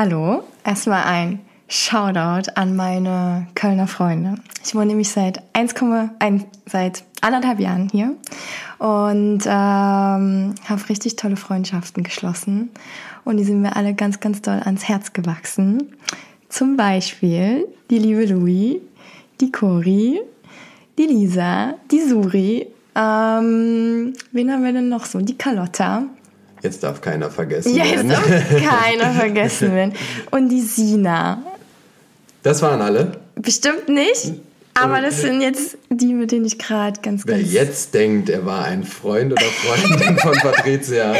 Hallo, erstmal ein Shoutout an meine Kölner Freunde. Ich wohne nämlich seit 1,1 seit anderthalb Jahren hier und ähm, habe richtig tolle Freundschaften geschlossen und die sind mir alle ganz, ganz doll ans Herz gewachsen. Zum Beispiel die liebe Louis, die Cori, die Lisa, die Suri. Ähm, wen haben wir denn noch so? Die Carlotta. Jetzt darf keiner vergessen ja, werden. Jetzt darf keiner vergessen werden. Und die Sina. Das waren alle? Bestimmt nicht. Aber das sind jetzt die, mit denen ich gerade ganz, Wer ganz... jetzt denkt, er war ein Freund oder Freundin von Patricia,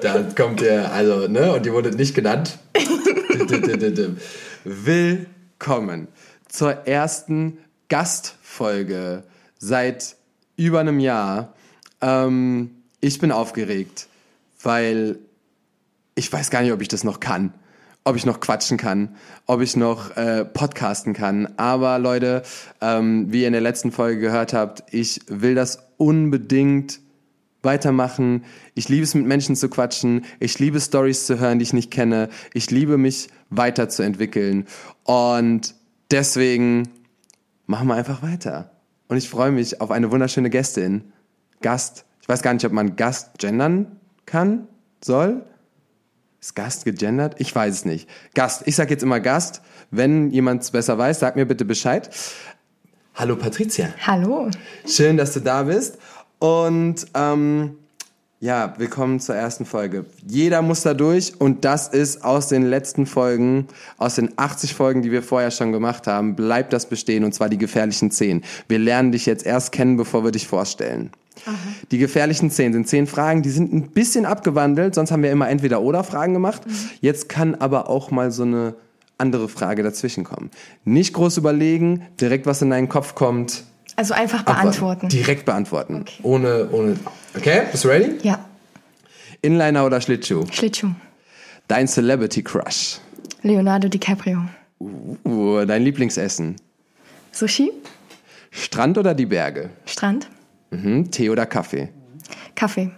da kommt er, also, ne, und die wurde nicht genannt. Willkommen zur ersten Gastfolge seit über einem Jahr. Ähm, ich bin aufgeregt, weil ich weiß gar nicht, ob ich das noch kann ob ich noch quatschen kann, ob ich noch äh, podcasten kann. Aber Leute, ähm, wie ihr in der letzten Folge gehört habt, ich will das unbedingt weitermachen. Ich liebe es, mit Menschen zu quatschen. Ich liebe Stories zu hören, die ich nicht kenne. Ich liebe mich weiterzuentwickeln. Und deswegen machen wir einfach weiter. Und ich freue mich auf eine wunderschöne Gästin. Gast. Ich weiß gar nicht, ob man Gast gendern kann, soll. Ist Gast gegendert? Ich weiß es nicht. Gast. Ich sage jetzt immer Gast. Wenn jemand es besser weiß, sag mir bitte Bescheid. Hallo Patricia. Hallo. Schön, dass du da bist. Und ähm, ja, willkommen zur ersten Folge. Jeder muss da durch und das ist aus den letzten Folgen, aus den 80 Folgen, die wir vorher schon gemacht haben, bleibt das bestehen und zwar die gefährlichen 10. Wir lernen dich jetzt erst kennen, bevor wir dich vorstellen. Aha. Die gefährlichen zehn sind zehn Fragen, die sind ein bisschen abgewandelt, sonst haben wir immer entweder oder Fragen gemacht. Mhm. Jetzt kann aber auch mal so eine andere Frage dazwischen kommen. Nicht groß überlegen, direkt was in deinen Kopf kommt. Also einfach beantworten. Direkt beantworten. Okay. Ohne, ohne. Okay, bist du ready? Ja. Inliner oder Schlittschuh? Schlittschuh. Dein Celebrity Crush? Leonardo DiCaprio. Uh, dein Lieblingsessen? Sushi. Strand oder die Berge? Strand. Mhm. Tee oder Kaffee? Kaffee.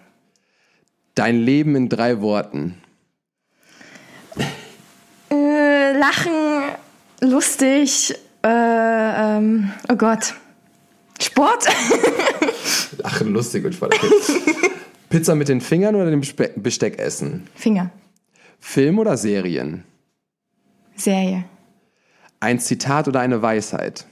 Dein Leben in drei Worten. Äh, lachen, lustig, äh, ähm, oh Gott. Sport? lachen, lustig und Sport. Okay. Pizza mit den Fingern oder dem Besteck essen? Finger. Film oder Serien? Serie. Ein Zitat oder eine Weisheit?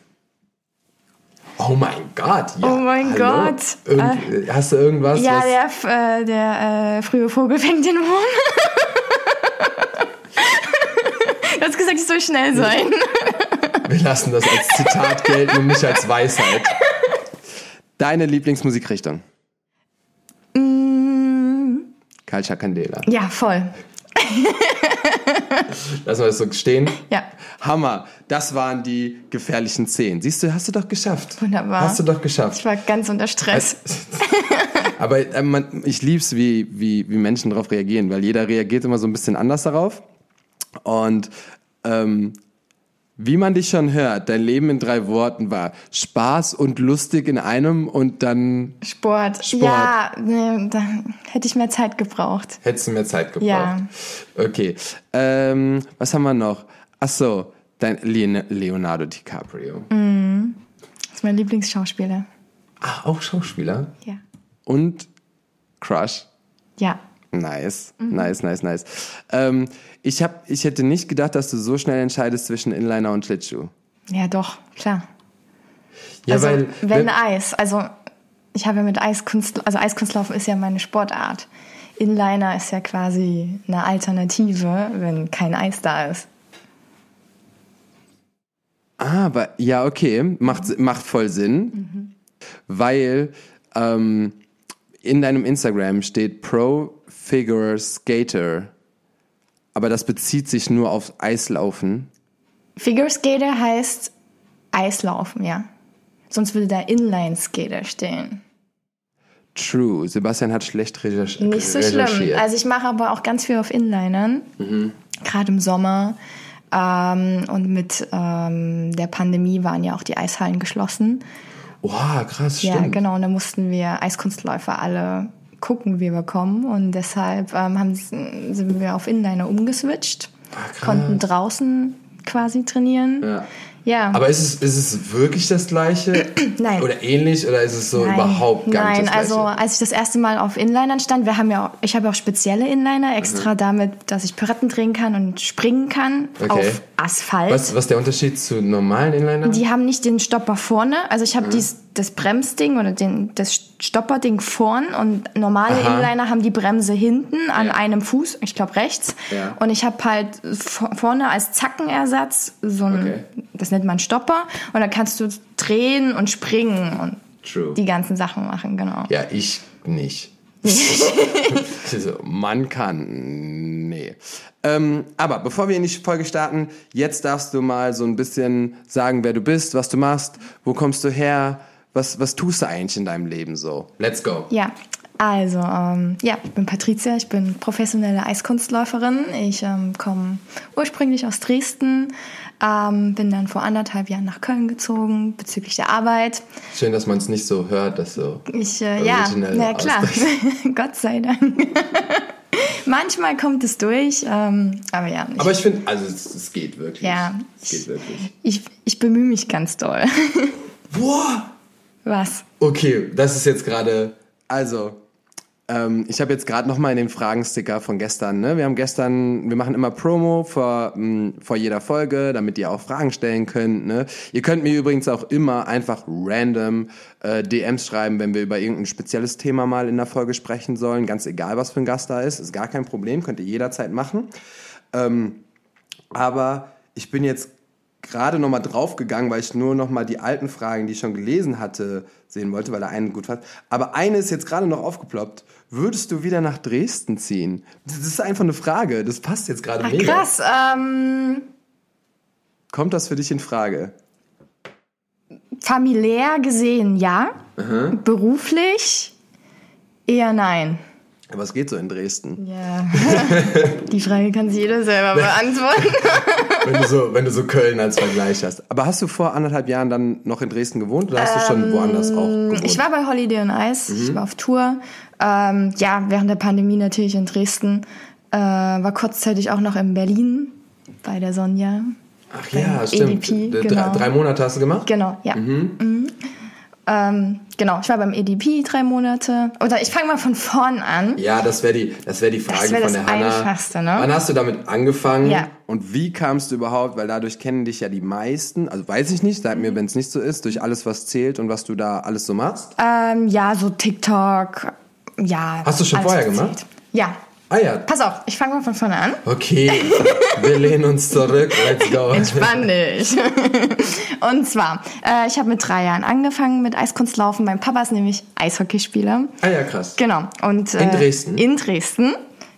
Oh mein Gott, ja. Oh mein Hallo. Gott. Irgend, äh, hast du irgendwas? Ja, der, äh, der äh, frühe Vogel fängt den Wurm. du hast gesagt, ich soll schnell sein. Wir lassen das als Zitat gelten und nicht als Weisheit. Deine Lieblingsmusikrichtung? Mm. Calcia Candela. Ja, voll. Lassen wir das so stehen? Ja. Hammer. Das waren die gefährlichen zehn. Siehst du, hast du doch geschafft. Wunderbar. Hast du doch geschafft. Ich war ganz unter Stress. Aber äh, man, ich lieb's, wie, wie, wie Menschen darauf reagieren, weil jeder reagiert immer so ein bisschen anders darauf. Und ähm, wie man dich schon hört, dein Leben in drei Worten war Spaß und lustig in einem und dann Sport. Sport. Ja, nee, dann hätte ich mehr Zeit gebraucht. Hättest du mehr Zeit gebraucht? Ja. Okay. Ähm, was haben wir noch? Ach so, dein Leonardo DiCaprio. Mhm. Das ist mein Lieblingsschauspieler. Ach, auch Schauspieler? Ja. Und Crush? Ja. Nice, mhm. nice, nice, nice. Ähm, ich, hab, ich hätte nicht gedacht, dass du so schnell entscheidest zwischen Inliner und Schlittschuh. Ja, doch, klar. Ja, also, weil, wenn, wenn Eis, also ich habe ja mit Eiskunst, also Eiskunstlaufen ist ja meine Sportart. Inliner ist ja quasi eine Alternative, wenn kein Eis da ist. Ah, aber ja, okay, macht, macht voll Sinn, mhm. weil ähm, in deinem Instagram steht Pro Figure Skater, aber das bezieht sich nur auf Eislaufen. Figure Skater heißt Eislaufen, ja. Sonst würde da Inline Skater stehen. True. Sebastian hat schlecht recherchiert. Nicht so schlimm. Also ich mache aber auch ganz viel auf Inlinern, mhm. gerade im Sommer. Ähm, und mit ähm, der Pandemie waren ja auch die Eishallen geschlossen. Wow, krass, stimmt. Ja, genau. Und da mussten wir Eiskunstläufer alle gucken, wie wir kommen. Und deshalb ähm, haben, sind wir auf Inliner umgeswitcht. konnten draußen quasi trainieren. Ja. Ja. Aber ist es, ist es wirklich das Gleiche? Nein. Oder ähnlich? Oder ist es so Nein, überhaupt gar Nein, nicht das Gleiche? also als ich das erste Mal auf Inlinern stand, wir haben ja auch, ich habe ja auch spezielle Inliner, extra damit, dass ich Pirouetten drehen kann und springen kann Okay. auf Asphalt. was, was ist der Unterschied zu normalen Inlinern? Die haben nicht den Stopper vorne, also ich habe Mhm. dies, das Bremsding oder den, das Stopperding vorn und normale Aha. Inliner haben die Bremse hinten an Ja. einem Fuß, ich glaube rechts. Ja. Und ich habe halt vorne als Zackenersatz so ein, Okay. das nennt man Stopper und dann kannst du drehen und springen und True. die ganzen Sachen machen, genau. Ja, ich nicht. also, man kann. Nee. Ähm, aber bevor wir in die Folge starten, jetzt darfst du mal so ein bisschen sagen, wer du bist, was du machst, wo kommst du her, was, was tust du eigentlich in deinem Leben so? Let's go. Ja, also, ähm, ja, ich bin Patricia, ich bin professionelle Eiskunstläuferin. Ich ähm, komme ursprünglich aus Dresden, ähm, bin dann vor anderthalb Jahren nach Köln gezogen bezüglich der Arbeit. Schön, dass man es nicht so hört, dass so. Ich, äh, ja, Originell na klar. Gott sei Dank. Manchmal kommt es durch, ähm, aber ja, ich, Aber ich finde, also es, es geht wirklich. Ja. Es geht wirklich. ich, ich bemühe mich ganz doll. Boah! Was? Okay, das ist jetzt gerade. Also, ähm, ich habe jetzt gerade noch mal in den Fragensticker von gestern. Ne? Wir haben gestern, wir machen immer Promo vor, mh, vor jeder Folge, damit ihr auch Fragen stellen könnt. Ne? Ihr könnt mir übrigens auch immer einfach random äh, DMs schreiben, wenn wir über irgendein spezielles Thema mal in der Folge sprechen sollen. Ganz egal, was für ein Gast da ist, ist gar kein Problem, könnt ihr jederzeit machen. Aber ich bin jetzt gerade noch mal draufgegangen, weil ich nur noch mal die alten Fragen, die ich schon gelesen hatte, sehen wollte, weil da einen gut fand. Aber eine ist jetzt gerade noch aufgeploppt. Würdest du wieder nach Dresden ziehen? Das ist einfach eine Frage. Das passt jetzt gerade mega. krass. Ähm, Kommt das für dich in Frage? familiär gesehen ja, beruflich eher nein. Aber es geht so in Dresden. Ja, die Frage kann sich jeder selber beantworten. Wenn du so, wenn du so Köln als Vergleich hast. Aber hast du vor anderthalb Jahren dann noch in Dresden gewohnt oder hast du schon woanders auch gewohnt? Ähm, Ich war bei Holiday on Ice, Mhm. ich war auf Tour. Ähm, ja, während der Pandemie natürlich in Dresden. Äh, war kurzzeitig auch noch in Berlin bei der Sonja. Ach ja, stimmt. EDP, genau. drei, drei Monate hast du gemacht? Genau, ja. Mhm. Ähm, genau, ich war beim EDP drei Monate. Oder ich fange mal von vorn an. Ja, das wäre die, das wär die Frage wär von das der Hanna. Einfachste, ne? Wann hast du damit angefangen? Ja. Und wie kamst du überhaupt, weil dadurch kennen dich ja die meisten, also weiß ich nicht, sag Mhm. mir, wenn es nicht so ist, durch alles, was zählt und was du da alles so machst. Ähm, ja, so TikTok. Ja. Hast du schon vorher gemacht? Ja. Ah ja, Pass auf, ich fange mal von vorne an. okay, wir lehnen uns zurück, let's go. Entspann dich. Und zwar, äh, ich habe mit drei Jahren angefangen mit Eiskunstlaufen. Mein Papa ist nämlich Eishockeyspieler. Ah ja, krass. Genau. Und, äh, In Dresden? In Dresden.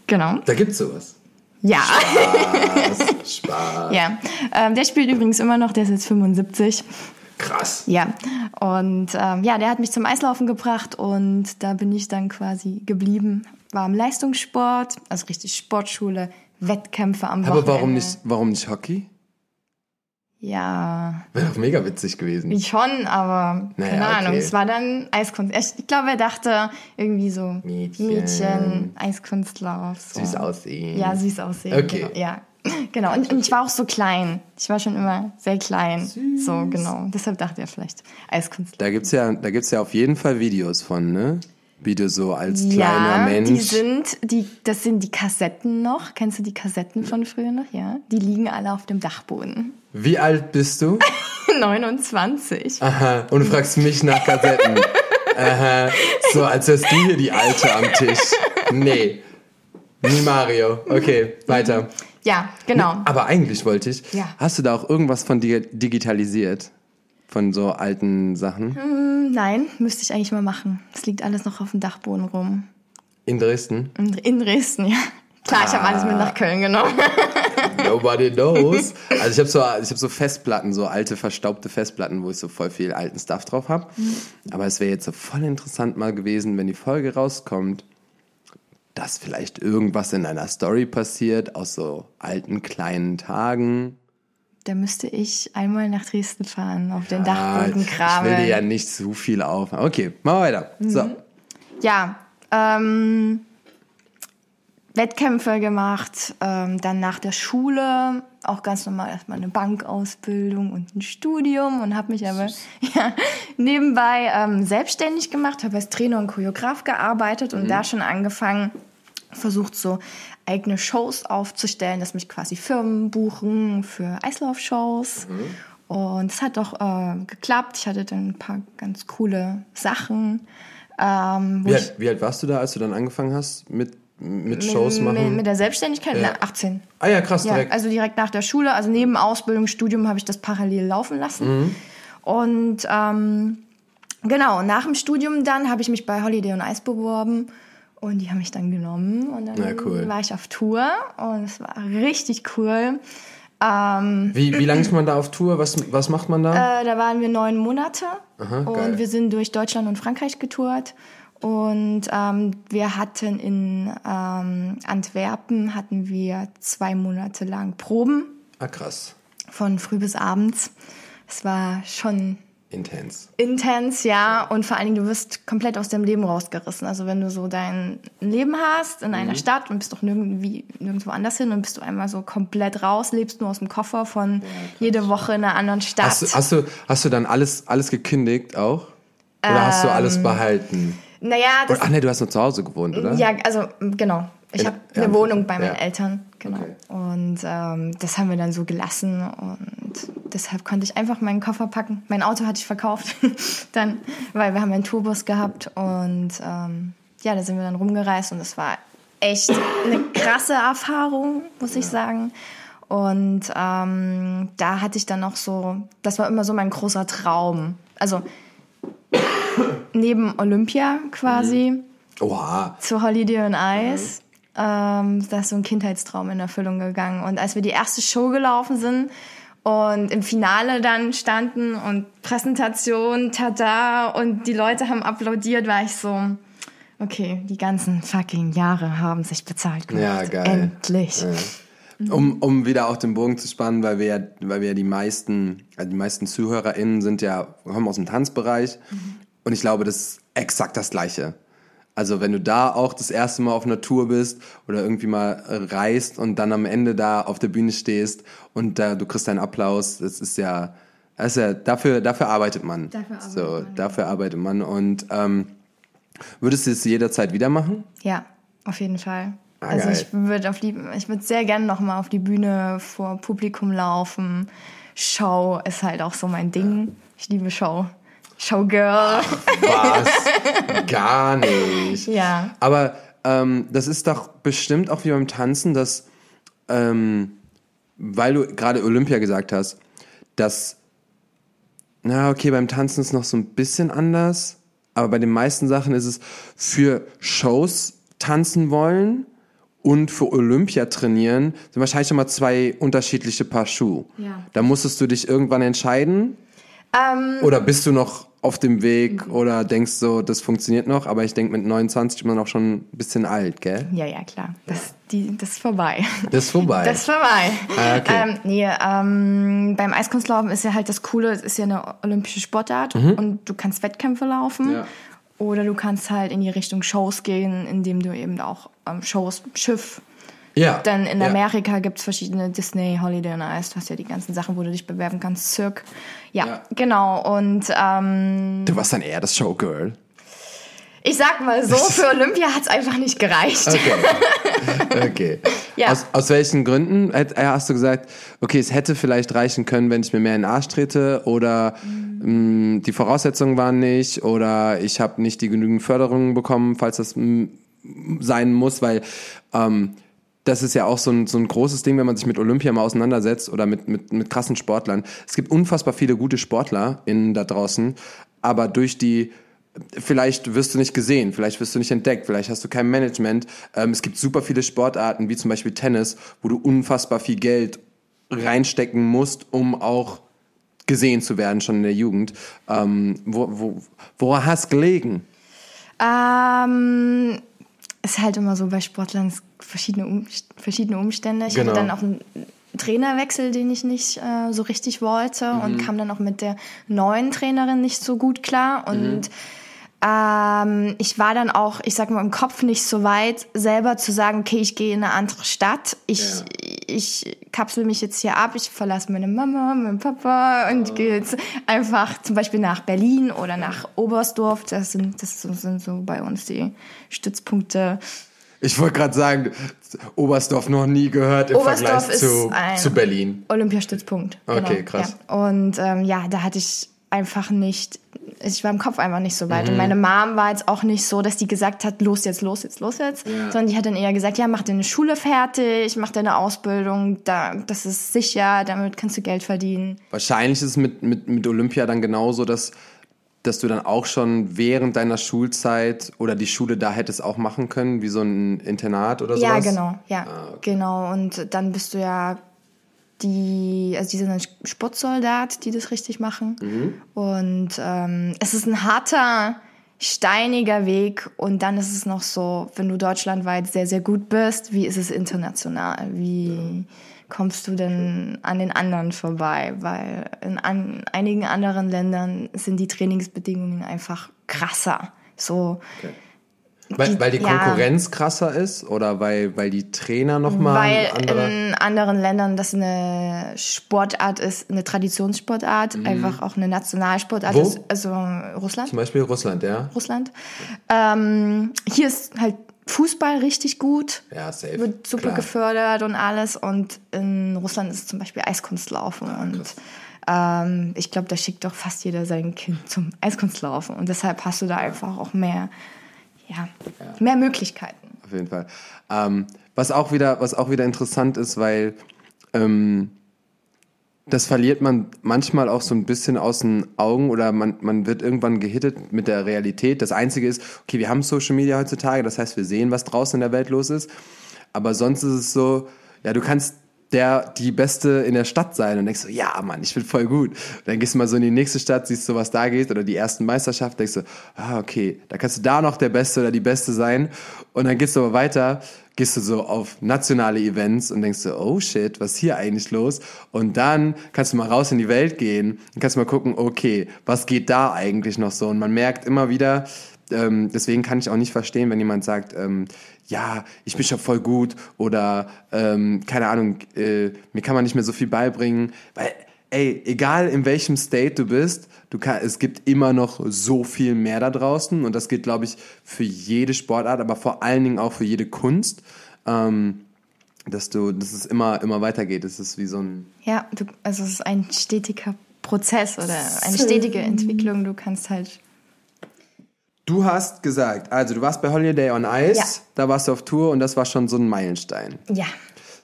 Genau. Da gibt's sowas. Ja. Spaß, Spaß. ja. Ähm, der spielt übrigens immer noch, der ist jetzt 75. Krass. Ja. Und ähm, ja, der hat mich zum Eislaufen gebracht und da bin ich dann quasi geblieben. War im Leistungssport, also richtig Sportschule, Wettkämpfe am Aber Wochenende. warum nicht, warum nicht Hockey? Ja, Wäre doch mega witzig gewesen. schon, aber Naja, keine okay. Ahnung. Es war dann Eiskunst. Ich, ich glaube, er dachte irgendwie so Mädchen. Mädchen Eiskunstlauf. So. Süß aussehen. Ja, süß aussehen. Okay. Genau, ja. Genau. Und, und ich war auch so klein. Ich war schon immer sehr klein. So, genau. Deshalb dachte er vielleicht Eiskunstlauf. Da gibt's ja, da gibt's ja auf jeden Fall Videos von, ne? Wie du so als kleiner Ja, Mensch. die sind, die, das sind die Kassetten noch. Kennst du die Kassetten von früher noch? Ja. Die liegen alle auf dem Dachboden. Wie alt bist du? 29. Aha. Und du fragst mich nach Kassetten. Aha. So, als wärst du hier die Alte am Tisch. Nee. Nie Mario. Okay, weiter. Ja, genau. Aber eigentlich wollte ich, Ja. hast du da auch irgendwas von dig digitalisiert? Von so alten Sachen? Hm, Nein, müsste ich eigentlich mal machen. Es liegt alles noch auf dem Dachboden rum. In Dresden? In, in Dresden, ja. Klar, ich habe alles mit nach Köln genommen. Nobody knows. Also ich habe so, ich hab so Festplatten, so alte verstaubte Festplatten, wo ich so voll viel alten Stuff drauf habe. Aber es wäre jetzt so voll interessant mal gewesen, wenn die Folge rauskommt, dass vielleicht irgendwas in einer Story passiert aus so alten kleinen Tagen. Da müsste ich einmal nach Dresden fahren, auf den Ah, Dachboden ich will kramen. dir ja nicht zu viel auf. Okay, machen wir weiter. So. Ja, ähm, Wettkämpfe gemacht, ähm, dann nach der Schule auch ganz normal erstmal eine Bankausbildung und ein Studium und habe mich aber ja, nebenbei ähm, selbstständig gemacht, habe als Trainer und Choreograf gearbeitet und mhm. da schon angefangen, versucht so eigene Shows aufzustellen, dass mich quasi Firmen buchen für Eislaufshows. Mhm. Und es hat doch äh, geklappt. Ich hatte dann ein paar ganz coole Sachen. Ähm, wie, alt, wie alt warst du da, als du dann angefangen hast mit mit Shows machen? Mit, der Selbstständigkeit? Ja. Na, 18. Ah ja, krass, direkt. Ja, also direkt nach der Schule, also neben Ausbildung, Studium habe ich das parallel laufen lassen. Mhm. Und ähm, genau, nach dem Studium dann habe ich mich bei Holiday on Ice beworben und die haben mich dann genommen und dann ja, cool. war ich auf Tour und es war richtig cool. Ähm, wie, wie lange ist man da auf Tour? Was, was macht man da? Äh, da waren wir neun Monate Aha, und geil. wir sind durch Deutschland und Frankreich getourt. Und ähm, wir hatten in ähm, Antwerpen hatten wir zwei Monate lang Proben. Ah, krass. Von früh bis abends. Es war schon Intens. Intens, ja. Und vor allen Dingen, du wirst komplett aus deinem Leben rausgerissen. Also wenn du so dein Leben hast in mhm. einer Stadt und bist doch nirgendwie, nirgendwo anders hin und bist du einmal so komplett raus, lebst nur aus dem Koffer von ja, jede Woche in einer anderen Stadt. Hast du, hast du, hast du dann alles, alles gekündigt auch? Oder ähm, hast du alles ähm, behalten? Naja, das, Ach nee, du hast nur zu Hause gewohnt, oder? Ja, also genau. Ich habe eine Wohnung bei meinen ja. Eltern, genau. Okay. Und ähm, das haben wir dann so gelassen und deshalb konnte ich einfach meinen Koffer packen. Mein Auto hatte ich verkauft, dann, weil wir haben einen Tourbus gehabt und ähm, ja, da sind wir dann rumgereist und es war echt eine krasse Erfahrung, muss ja. ich sagen. Und ähm, da hatte ich dann noch so, das war immer so mein großer Traum. Also neben Olympia quasi. Mhm. Oha. Zu Holiday on Ice. Mhm. Ähm, da ist so ein Kindheitstraum in Erfüllung gegangen. Und als wir die erste Show gelaufen sind und im Finale dann standen und Präsentation, tada, und die Leute haben applaudiert, war ich so, okay, die ganzen fucking Jahre haben sich bezahlt gemacht. Ja, geil. Endlich. Ja. Um, um wieder auch den Bogen zu spannen, weil wir ja, weil wir ja die meisten, also die meisten ZuhörerInnen sind ja, kommen aus dem Tanzbereich. Mhm. Und ich glaube, das ist exakt das Gleiche. Also wenn du da auch das erste Mal auf einer Tour bist oder irgendwie mal reist und dann am Ende da auf der Bühne stehst und da, du kriegst deinen Applaus, das ist ja, das ist ja dafür, dafür arbeitet man. Dafür arbeitet so, man. Dafür arbeitet man. Und ähm, würdest du es jederzeit wieder machen? Ja, auf jeden Fall. Ah, also geil. ich würde auf die, ich würde sehr gerne noch mal auf die Bühne vor Publikum laufen. Show ist halt auch so mein Ding. Ich liebe Show. Showgirl. was? Gar nicht. Ja. Aber ähm, das ist doch bestimmt auch wie beim Tanzen, dass, ähm, weil du gerade Olympia gesagt hast, dass, na okay, beim Tanzen ist noch so ein bisschen anders, aber bei den meisten Sachen ist es für Shows tanzen wollen und für Olympia trainieren, sind wahrscheinlich schon mal zwei unterschiedliche Paar Schuhe. Ja. Da musstest du dich irgendwann entscheiden. Ähm, Oder bist du noch auf dem Weg oder denkst so, das funktioniert noch, aber ich denke mit 29 ist man auch schon ein bisschen alt, gell? Ja, ja, klar. Das, die, das ist vorbei. Das ist vorbei. Das ist vorbei. Ah, okay. Ähm, nee, ähm, beim Eiskunstlaufen ist ja halt das Coole, es ist ja eine olympische Sportart mhm. und du kannst Wettkämpfe laufen. Ja. Oder du kannst halt in die Richtung Shows gehen, indem du eben auch ähm, Shows, Schiff, ja. Dann in Amerika ja. gibt es verschiedene Disney, Holiday on Ice, du hast ja die ganzen Sachen, wo du dich bewerben kannst, Cirque. Ja, ja. genau. Und ähm, du warst dann eher das Showgirl. Ich sag mal so, für Olympia hat es einfach nicht gereicht. Okay. okay. ja. aus, aus welchen Gründen äh, hast du gesagt, okay, es hätte vielleicht reichen können, wenn ich mir mehr in den Arsch trete oder mhm. mh, die Voraussetzungen waren nicht oder ich habe nicht die genügend Förderungen bekommen, falls das mh, sein muss, weil ähm, das ist ja auch so ein, so ein großes Ding, wenn man sich mit Olympia mal auseinandersetzt oder mit, mit, mit krassen Sportlern. Es gibt unfassbar viele gute Sportler in da draußen, aber durch die Vielleicht wirst du nicht gesehen, vielleicht wirst du nicht entdeckt, vielleicht hast du kein Management. Ähm, es gibt super viele Sportarten, wie zum Beispiel Tennis, wo du unfassbar viel Geld reinstecken musst, um auch gesehen zu werden, schon in der Jugend. Ähm, wo, wo, woran hast du gelegen? Ähm, ist halt immer so bei Sportlern verschiedene, um, verschiedene Umstände. Ich genau. hatte dann auch einen Trainerwechsel, den ich nicht äh, so richtig wollte mhm. und kam dann auch mit der neuen Trainerin nicht so gut klar und mhm. ähm, ich war dann auch, ich sag mal, im Kopf nicht so weit, selber zu sagen, okay, ich gehe in eine andere Stadt. Ich, Ja. ich kapsel mich jetzt hier ab, ich verlasse meine Mama, meinen Papa und gehe jetzt einfach zum Beispiel nach Berlin oder nach Oberstdorf. Das sind, das sind so bei uns die Stützpunkte. Ich wollte gerade sagen, Oberstdorf noch nie gehört im Oberstdorf Vergleich zu, zu Berlin. Olympiastützpunkt. Okay, krass. Ja. Und ähm, ja, da hatte ich einfach nicht, ich war im Kopf einfach nicht so weit. Mhm. Und meine Mom war jetzt auch nicht so, dass die gesagt hat, los jetzt, los jetzt, los jetzt. Ja. Sondern die hat dann eher gesagt, ja, mach deine Schule fertig, mach deine Ausbildung, da, das ist sicher, damit kannst du Geld verdienen. Wahrscheinlich ist es mit, mit, mit Olympia dann genauso, dass, dass du dann auch schon während deiner Schulzeit oder die Schule da hättest auch machen können, wie so ein Internat oder Ja, sowas. genau, ja, Ah, genau. Und dann bist du ja die, also die sind ein Sportsoldat, die das richtig machen. Mhm. Und ähm, es ist ein harter, steiniger Weg. Und dann ist es noch so, wenn du deutschlandweit sehr, sehr gut bist, wie ist es international? Wie kommst du denn an den anderen vorbei? Weil in an, einigen anderen Ländern sind die Trainingsbedingungen einfach krasser. So, Weil, weil die Ja. Konkurrenz krasser ist oder weil, weil die Trainer nochmal Weil andere. in anderen Ländern das eine Sportart ist, eine Traditionssportart, einfach auch eine Nationalsportart Mhm. Wo? ist, also Russland. Zum Beispiel Russland, ja? Russland. Ähm, hier ist halt Fußball richtig gut, Ja, safe. wird super Klar. gefördert und alles. Und in Russland ist zum Beispiel Eiskunstlaufen. Ah, und ähm, ich glaube, da schickt doch fast jeder sein Kind zum Eiskunstlaufen. Und deshalb hast du da einfach auch mehr, ja, mehr Möglichkeiten. Auf jeden Fall. Ähm, was, auch wieder, was auch wieder interessant ist, weil ähm, das verliert man manchmal auch so ein bisschen aus den Augen oder man, man wird irgendwann gehittet mit der Realität. Das Einzige ist, okay, wir haben Social Media heutzutage, das heißt, wir sehen, was draußen in der Welt los ist. Aber sonst ist es so, ja, du kannst der die Beste in der Stadt sein und denkst so, ja, Mann, ich bin voll gut. Und dann gehst du mal so in die nächste Stadt, siehst du, was da geht oder die ersten Meisterschaften, denkst du, ah, okay, da kannst du da noch der Beste oder die Beste sein. Und dann gehst du aber weiter, gehst du so auf nationale Events und denkst so, oh shit, was ist hier eigentlich los? Und dann kannst du mal raus in die Welt gehen und kannst mal gucken, okay, was geht da eigentlich noch so? Und man merkt immer wieder, ähm, deswegen kann ich auch nicht verstehen, wenn jemand sagt, ähm, ja, ich bin schon voll gut oder ähm, keine Ahnung, äh, mir kann man nicht mehr so viel beibringen, weil ey, egal in welchem State du bist, du kann, es gibt immer noch so viel mehr da draußen und das gilt, glaube ich, für jede Sportart, aber vor allen Dingen auch für jede Kunst, ähm, dass du, dass es immer, immer weitergeht. Es ist wie so ein Ja, du, also es ist ein stetiger Prozess oder eine stetige Entwicklung. Du kannst halt. Du hast gesagt, also du warst bei Holiday on Ice, Ja. da warst du auf Tour und das war schon so ein Meilenstein. Ja.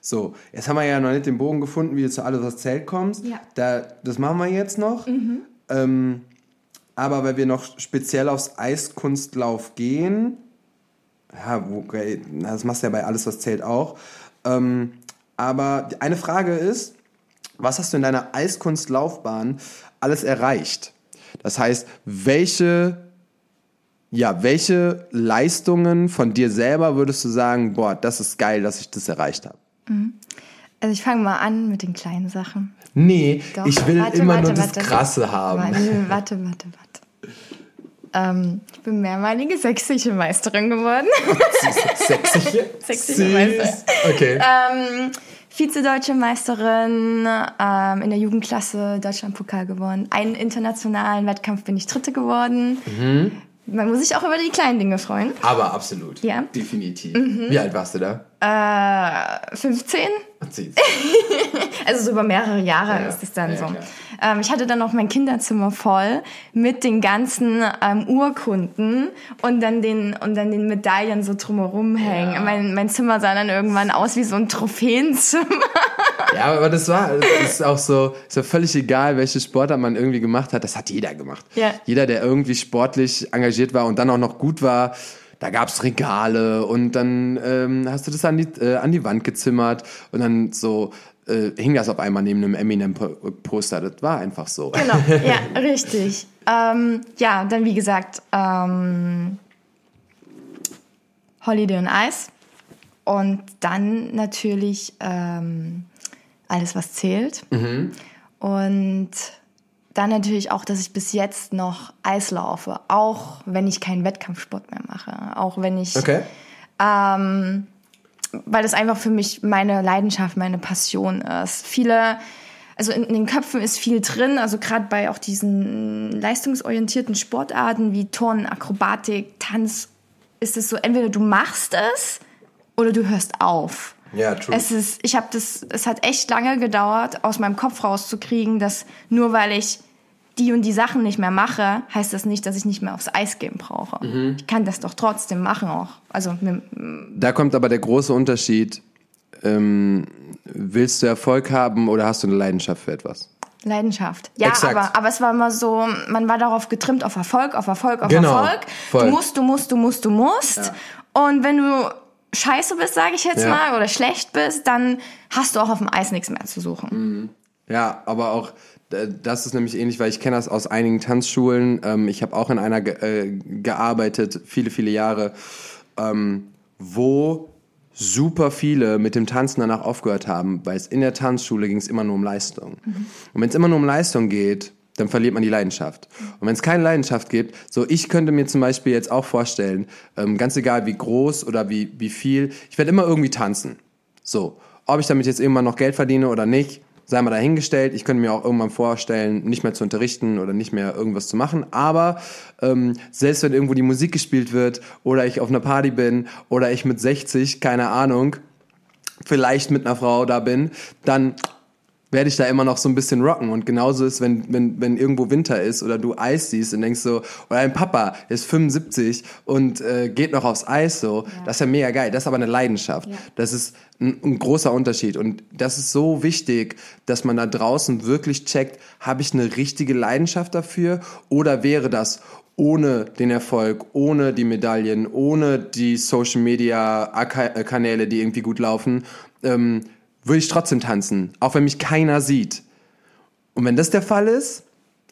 So, jetzt haben wir ja noch nicht den Bogen gefunden, wie du zu alles was Zelt kommst. Ja. Da, das machen wir jetzt noch. Ähm, aber weil wir noch speziell aufs Eiskunstlauf gehen, ja, okay, das machst du ja bei alles was zählt auch. Ähm, aber eine Frage ist, was hast du in deiner Eiskunstlaufbahn alles erreicht? Das heißt, welche ja, welche Leistungen von dir selber würdest du sagen, boah, das ist geil, dass ich das erreicht habe? Also ich fange mal an mit den kleinen Sachen. Nee, Doch. ich will Warte, immer warte, nur das warte. Krasse haben. Warte, warte, warte. Ähm, ich bin mehrmalige sächsische Meisterin geworden. Sächsische? Sächsische Süß. Meister. Okay. ähm, Vize-Deutsche Meisterin, ähm, in der Jugendklasse Deutschlandpokal gewonnen. Einen internationalen Wettkampf bin ich Dritte geworden. Mhm. Man muss sich auch über die kleinen Dinge freuen. Aber absolut. Ja. Mhm. Definitiv. Wie alt warst du da? Äh, 15? Erzähl's. Also so über mehrere Jahre Ja, ist es dann ja, so. Ähm, ich hatte dann noch mein Kinderzimmer voll mit den ganzen ähm, Urkunden und dann den und dann den Medaillen so drumherum hängen. Ja. Mein, mein Zimmer sah dann irgendwann aus wie so ein Trophäenzimmer. Ja, aber das war, das ist auch so, ist ja völlig egal, welche Sportart man irgendwie gemacht hat. Das hat jeder gemacht. Jeder, der irgendwie sportlich engagiert war und dann auch noch gut war, da gab's Regale und dann ähm, hast du das an die, äh, an die Wand gezimmert und dann so äh, hing das auf einmal neben einem Eminem-Poster. Das war einfach so. Genau, ja, richtig. Ähm, ja, dann wie gesagt, ähm, Holiday on Ice und dann natürlich ähm, alles, was zählt. Und dann natürlich auch, dass ich bis jetzt noch Eis laufe, auch wenn ich keinen Wettkampfsport mehr mache, auch wenn ich, Okay. ähm, weil das einfach für mich meine Leidenschaft, meine Passion ist. Viele, also in, in den Köpfen ist viel drin, also gerade bei auch diesen leistungsorientierten Sportarten wie Turnen, Akrobatik, Tanz, ist es so, entweder du machst es oder du hörst auf. Ja, true. Es ist, ich habe das, es hat echt lange gedauert, aus meinem Kopf rauszukriegen, dass nur weil ich die und die Sachen nicht mehr mache, heißt das nicht, dass ich nicht mehr aufs Eis gehen brauche. Mhm. Ich kann das doch trotzdem machen auch. Also mit, Da kommt aber der große Unterschied. Ähm, willst du Erfolg haben oder hast du eine Leidenschaft für etwas? Leidenschaft. Ja, Exakt. aber, aber es war immer so, man war darauf getrimmt auf Erfolg, auf Erfolg, auf Genau, Erfolg. voll. Du musst, du musst, du musst, du musst. Und wenn du scheiße bist, sage ich jetzt Ja. mal, oder schlecht bist, dann hast du auch auf dem Eis nichts mehr zu suchen. Ja, aber auch das ist nämlich ähnlich, weil ich kenne das aus einigen Tanzschulen. Ähm, ich habe auch in einer ge äh, gearbeitet, viele, viele Jahre, ähm, wo super viele mit dem Tanzen danach aufgehört haben, weil es in der Tanzschule ging es immer nur um Leistung. Und wenn es immer nur um Leistung geht, dann verliert man die Leidenschaft. Und wenn es keine Leidenschaft gibt, so ich könnte mir zum Beispiel jetzt auch vorstellen, ähm, ganz egal wie groß oder wie, wie viel, ich werde immer irgendwie tanzen. So, ob ich damit jetzt irgendwann noch Geld verdiene oder nicht, sei mal dahingestellt. Ich könnte mir auch irgendwann vorstellen, nicht mehr zu unterrichten oder nicht mehr irgendwas zu machen. Aber ähm, selbst wenn irgendwo die Musik gespielt wird oder ich auf einer Party bin oder ich mit 60, keine Ahnung, vielleicht mit einer Frau da bin, dann werde ich da immer noch so ein bisschen rocken. Und genauso ist, wenn, wenn, wenn irgendwo Winter ist oder du Eis siehst und denkst so, oder ein Papa ist 75 und äh, geht noch aufs Eis so, das ist ja mega geil. Das ist aber eine Leidenschaft. Das ist ein, ein großer Unterschied. Und das ist so wichtig, dass man da draußen wirklich checkt, habe ich eine richtige Leidenschaft dafür oder wäre das ohne den Erfolg, ohne die Medaillen, ohne die Social Media Aka- äh, Kanäle, die irgendwie gut laufen, ähm, würde ich trotzdem tanzen, auch wenn mich keiner sieht. Und wenn das der Fall ist,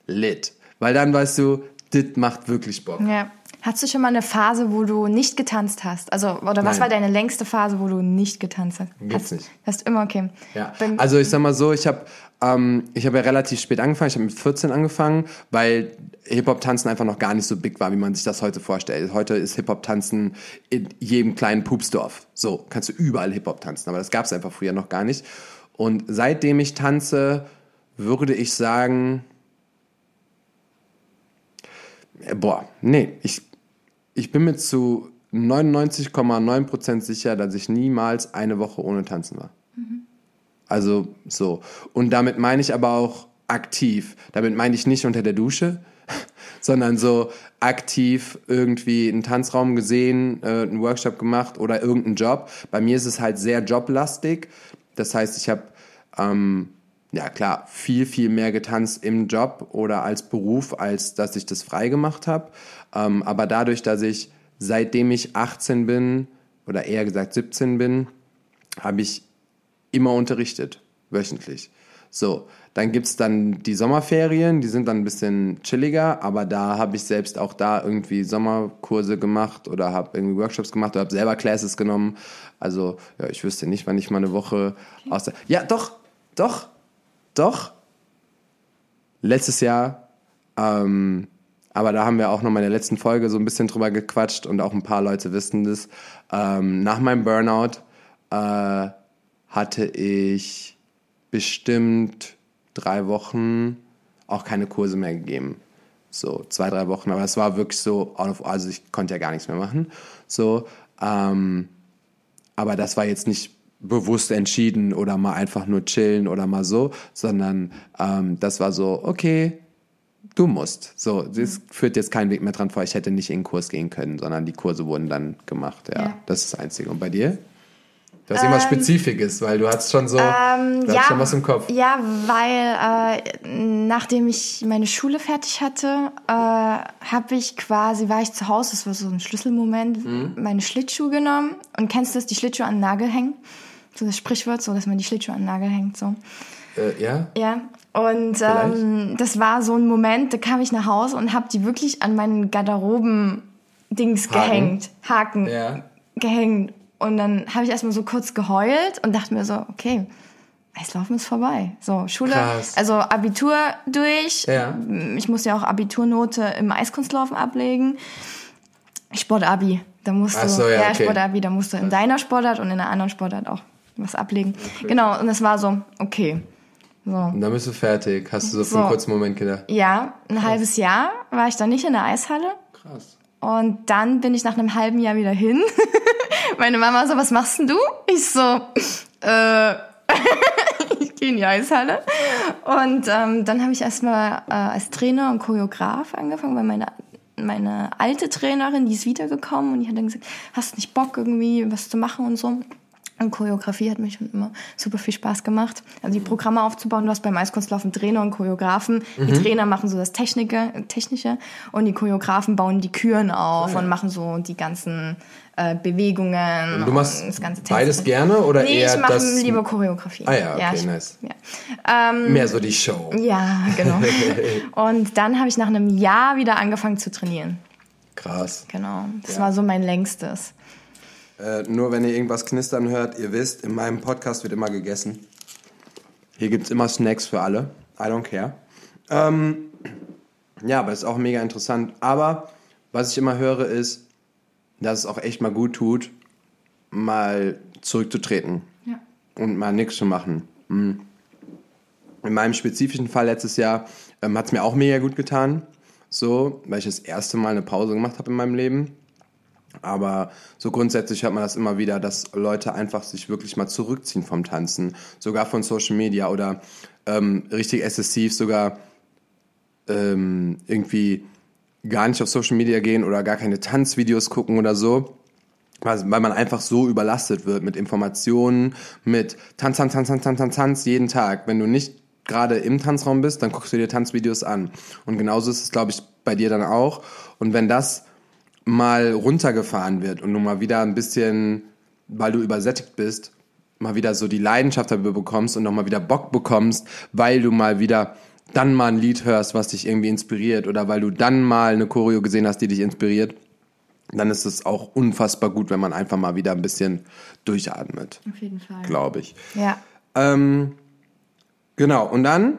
lit. Weil dann weißt du, das macht wirklich Bock. Ja. Hattest du schon mal eine Phase, wo du nicht getanzt hast? Also, oder was Nein. war deine längste Phase, wo du nicht getanzt hast? Gibt's hast, nicht. Hast immer, okay. Ja. Also ich sag mal so, ich habe ähm, ich hab ja relativ spät angefangen, ich habe mit 14 angefangen, weil Hip-Hop-Tanzen einfach noch gar nicht so big war, wie man sich das heute vorstellt. Heute ist Hip-Hop-Tanzen in jedem kleinen Pupsdorf. So, kannst du überall Hip-Hop tanzen, aber das gab es einfach früher noch gar nicht. Und seitdem ich tanze, würde ich sagen, äh, boah, nee, ich, ich bin mir zu 99,9% sicher, dass ich niemals eine Woche ohne Tanzen war. Also so. Und damit meine ich aber auch aktiv. Damit meine ich nicht unter der Dusche, sondern so aktiv irgendwie einen Tanzraum gesehen, äh, einen Workshop gemacht oder irgendeinen Job. Bei mir ist es halt sehr joblastig. Das heißt, ich habe ähm, ja klar viel, viel mehr getanzt im Job oder als Beruf, als dass ich das frei gemacht habe. Ähm, aber dadurch, dass ich seitdem ich 18 bin oder eher gesagt 17 bin, habe ich immer unterrichtet, wöchentlich. So, dann gibt's dann die Sommerferien, die sind dann ein bisschen chilliger, aber da habe ich selbst auch da irgendwie Sommerkurse gemacht oder habe irgendwie Workshops gemacht oder habe selber Classes genommen. Also, ja, ich wüsste nicht, wann ich mal eine Woche aus der. Ja, doch, doch, doch. Letztes Jahr, ähm, aber da haben wir auch noch mal in der letzten Folge so ein bisschen drüber gequatscht und auch ein paar Leute wissen das. Ähm, nach meinem Burnout äh, hatte ich bestimmt drei Wochen auch keine Kurse mehr gegeben. So zwei, drei Wochen, aber es war wirklich so, out of, also ich konnte ja gar nichts mehr machen. So, ähm, aber das war jetzt nicht bewusst entschieden oder mal einfach nur chillen oder mal so, sondern ähm, das war so, okay, du musst. So, das führt jetzt keinen Weg mehr dran vor. Ich hätte nicht in den Kurs gehen können, sondern die Kurse wurden dann gemacht. Ja, Ja. das ist das Einzige. Und bei dir? Du hast immer Spezifisches, weil du hast schon so, Ähm, du hast schon was im Kopf. Ja, weil äh, nachdem ich meine Schule fertig hatte, äh, habe ich quasi, war ich zu Hause, das war so ein Schlüsselmoment, Mhm. meine Schlittschuhe genommen. Und kennst du das, die Schlittschuhe an den Nagel hängen? So das Sprichwort, so dass man die Schlittschuhe an den Nagel hängt, so. Äh, ja? Ja, und ähm, das war so ein Moment, da kam ich nach Hause und habe die wirklich an meinen Garderoben-Dings gehängt. Haken Ja. gehängt. Und dann habe ich erstmal so kurz geheult und dachte mir so, okay, Eislaufen ist vorbei. So, Schule, Krass. also Abitur durch. Ja. Ich musste ja auch Abiturnote im Eiskunstlaufen ablegen. Sportabi, da musst du, so, ja, okay. Sportabi, da musst du in deiner Sportart und in der anderen Sportart auch was ablegen. Genau, und es war so, okay. So. Und dann bist du fertig. Hast du so für So. einen kurzen Moment gedacht. Ja, ein halbes Jahr war ich dann nicht in der Eishalle. Krass. Und dann bin ich nach einem halben Jahr wieder hin. Meine Mama so, was machst denn du? Ich so, äh, ich gehe in die Eishalle. Und ähm, dann habe ich erstmal äh, als Trainer und Choreograf angefangen, weil meine, meine alte Trainerin, die ist wiedergekommen und die hat dann gesagt, hast du nicht Bock irgendwie was zu machen und so. Und Choreografie hat mir schon immer super viel Spaß gemacht. Also die Programme aufzubauen. Du hast beim Eiskunstlaufen Trainer und Choreografen. Die Trainer machen so das Technische, Technische und die Choreografen bauen die Küren auf und machen so die ganzen äh, Bewegungen. Du machst und das ganze beides gerne oder Nee, eher ich mache das? lieber Choreografie. Ah ja, okay, ich, nice. Ja. Ähm, Mehr so die Show. ja, genau. und dann habe ich nach einem Jahr wieder angefangen zu trainieren. Krass. Genau. Das Ja. war so mein längstes. Äh, nur wenn ihr irgendwas knistern hört, ihr wisst, in meinem Podcast wird immer gegessen. Hier gibt es immer Snacks für alle. I don't care. Ähm, ja, aber ist auch mega interessant. Aber was ich immer höre, ist, dass es auch echt mal gut tut, mal zurückzutreten Ja. und mal nichts zu machen. Mhm. In meinem spezifischen Fall letztes Jahr ähm, hat es mir auch mega gut getan. So, weil ich das erste Mal eine Pause gemacht habe in meinem Leben. Aber so grundsätzlich hört man das immer wieder, dass Leute einfach sich wirklich mal zurückziehen vom Tanzen, sogar von Social Media oder ähm, richtig exzessiv sogar ähm, irgendwie gar nicht auf Social Media gehen oder gar keine Tanzvideos gucken oder so. Weil man einfach so überlastet wird mit Informationen, mit Tanz, Tanz, Tanz, Tanz, Tanz, Tanz, Tanz jeden Tag. Wenn du nicht gerade im Tanzraum bist, dann guckst du dir Tanzvideos an. Und genauso ist es, glaube ich, bei dir dann auch. Und wenn das mal runtergefahren wird und du mal wieder ein bisschen, weil du übersättigt bist, mal wieder so die Leidenschaft dafür bekommst und nochmal wieder Bock bekommst, weil du mal wieder dann mal ein Lied hörst, was dich irgendwie inspiriert oder weil du dann mal eine Choreo gesehen hast, die dich inspiriert, dann ist es auch unfassbar gut, wenn man einfach mal wieder ein bisschen durchatmet, Auf jeden Fall. glaube ich. Ja. Ähm, genau, und dann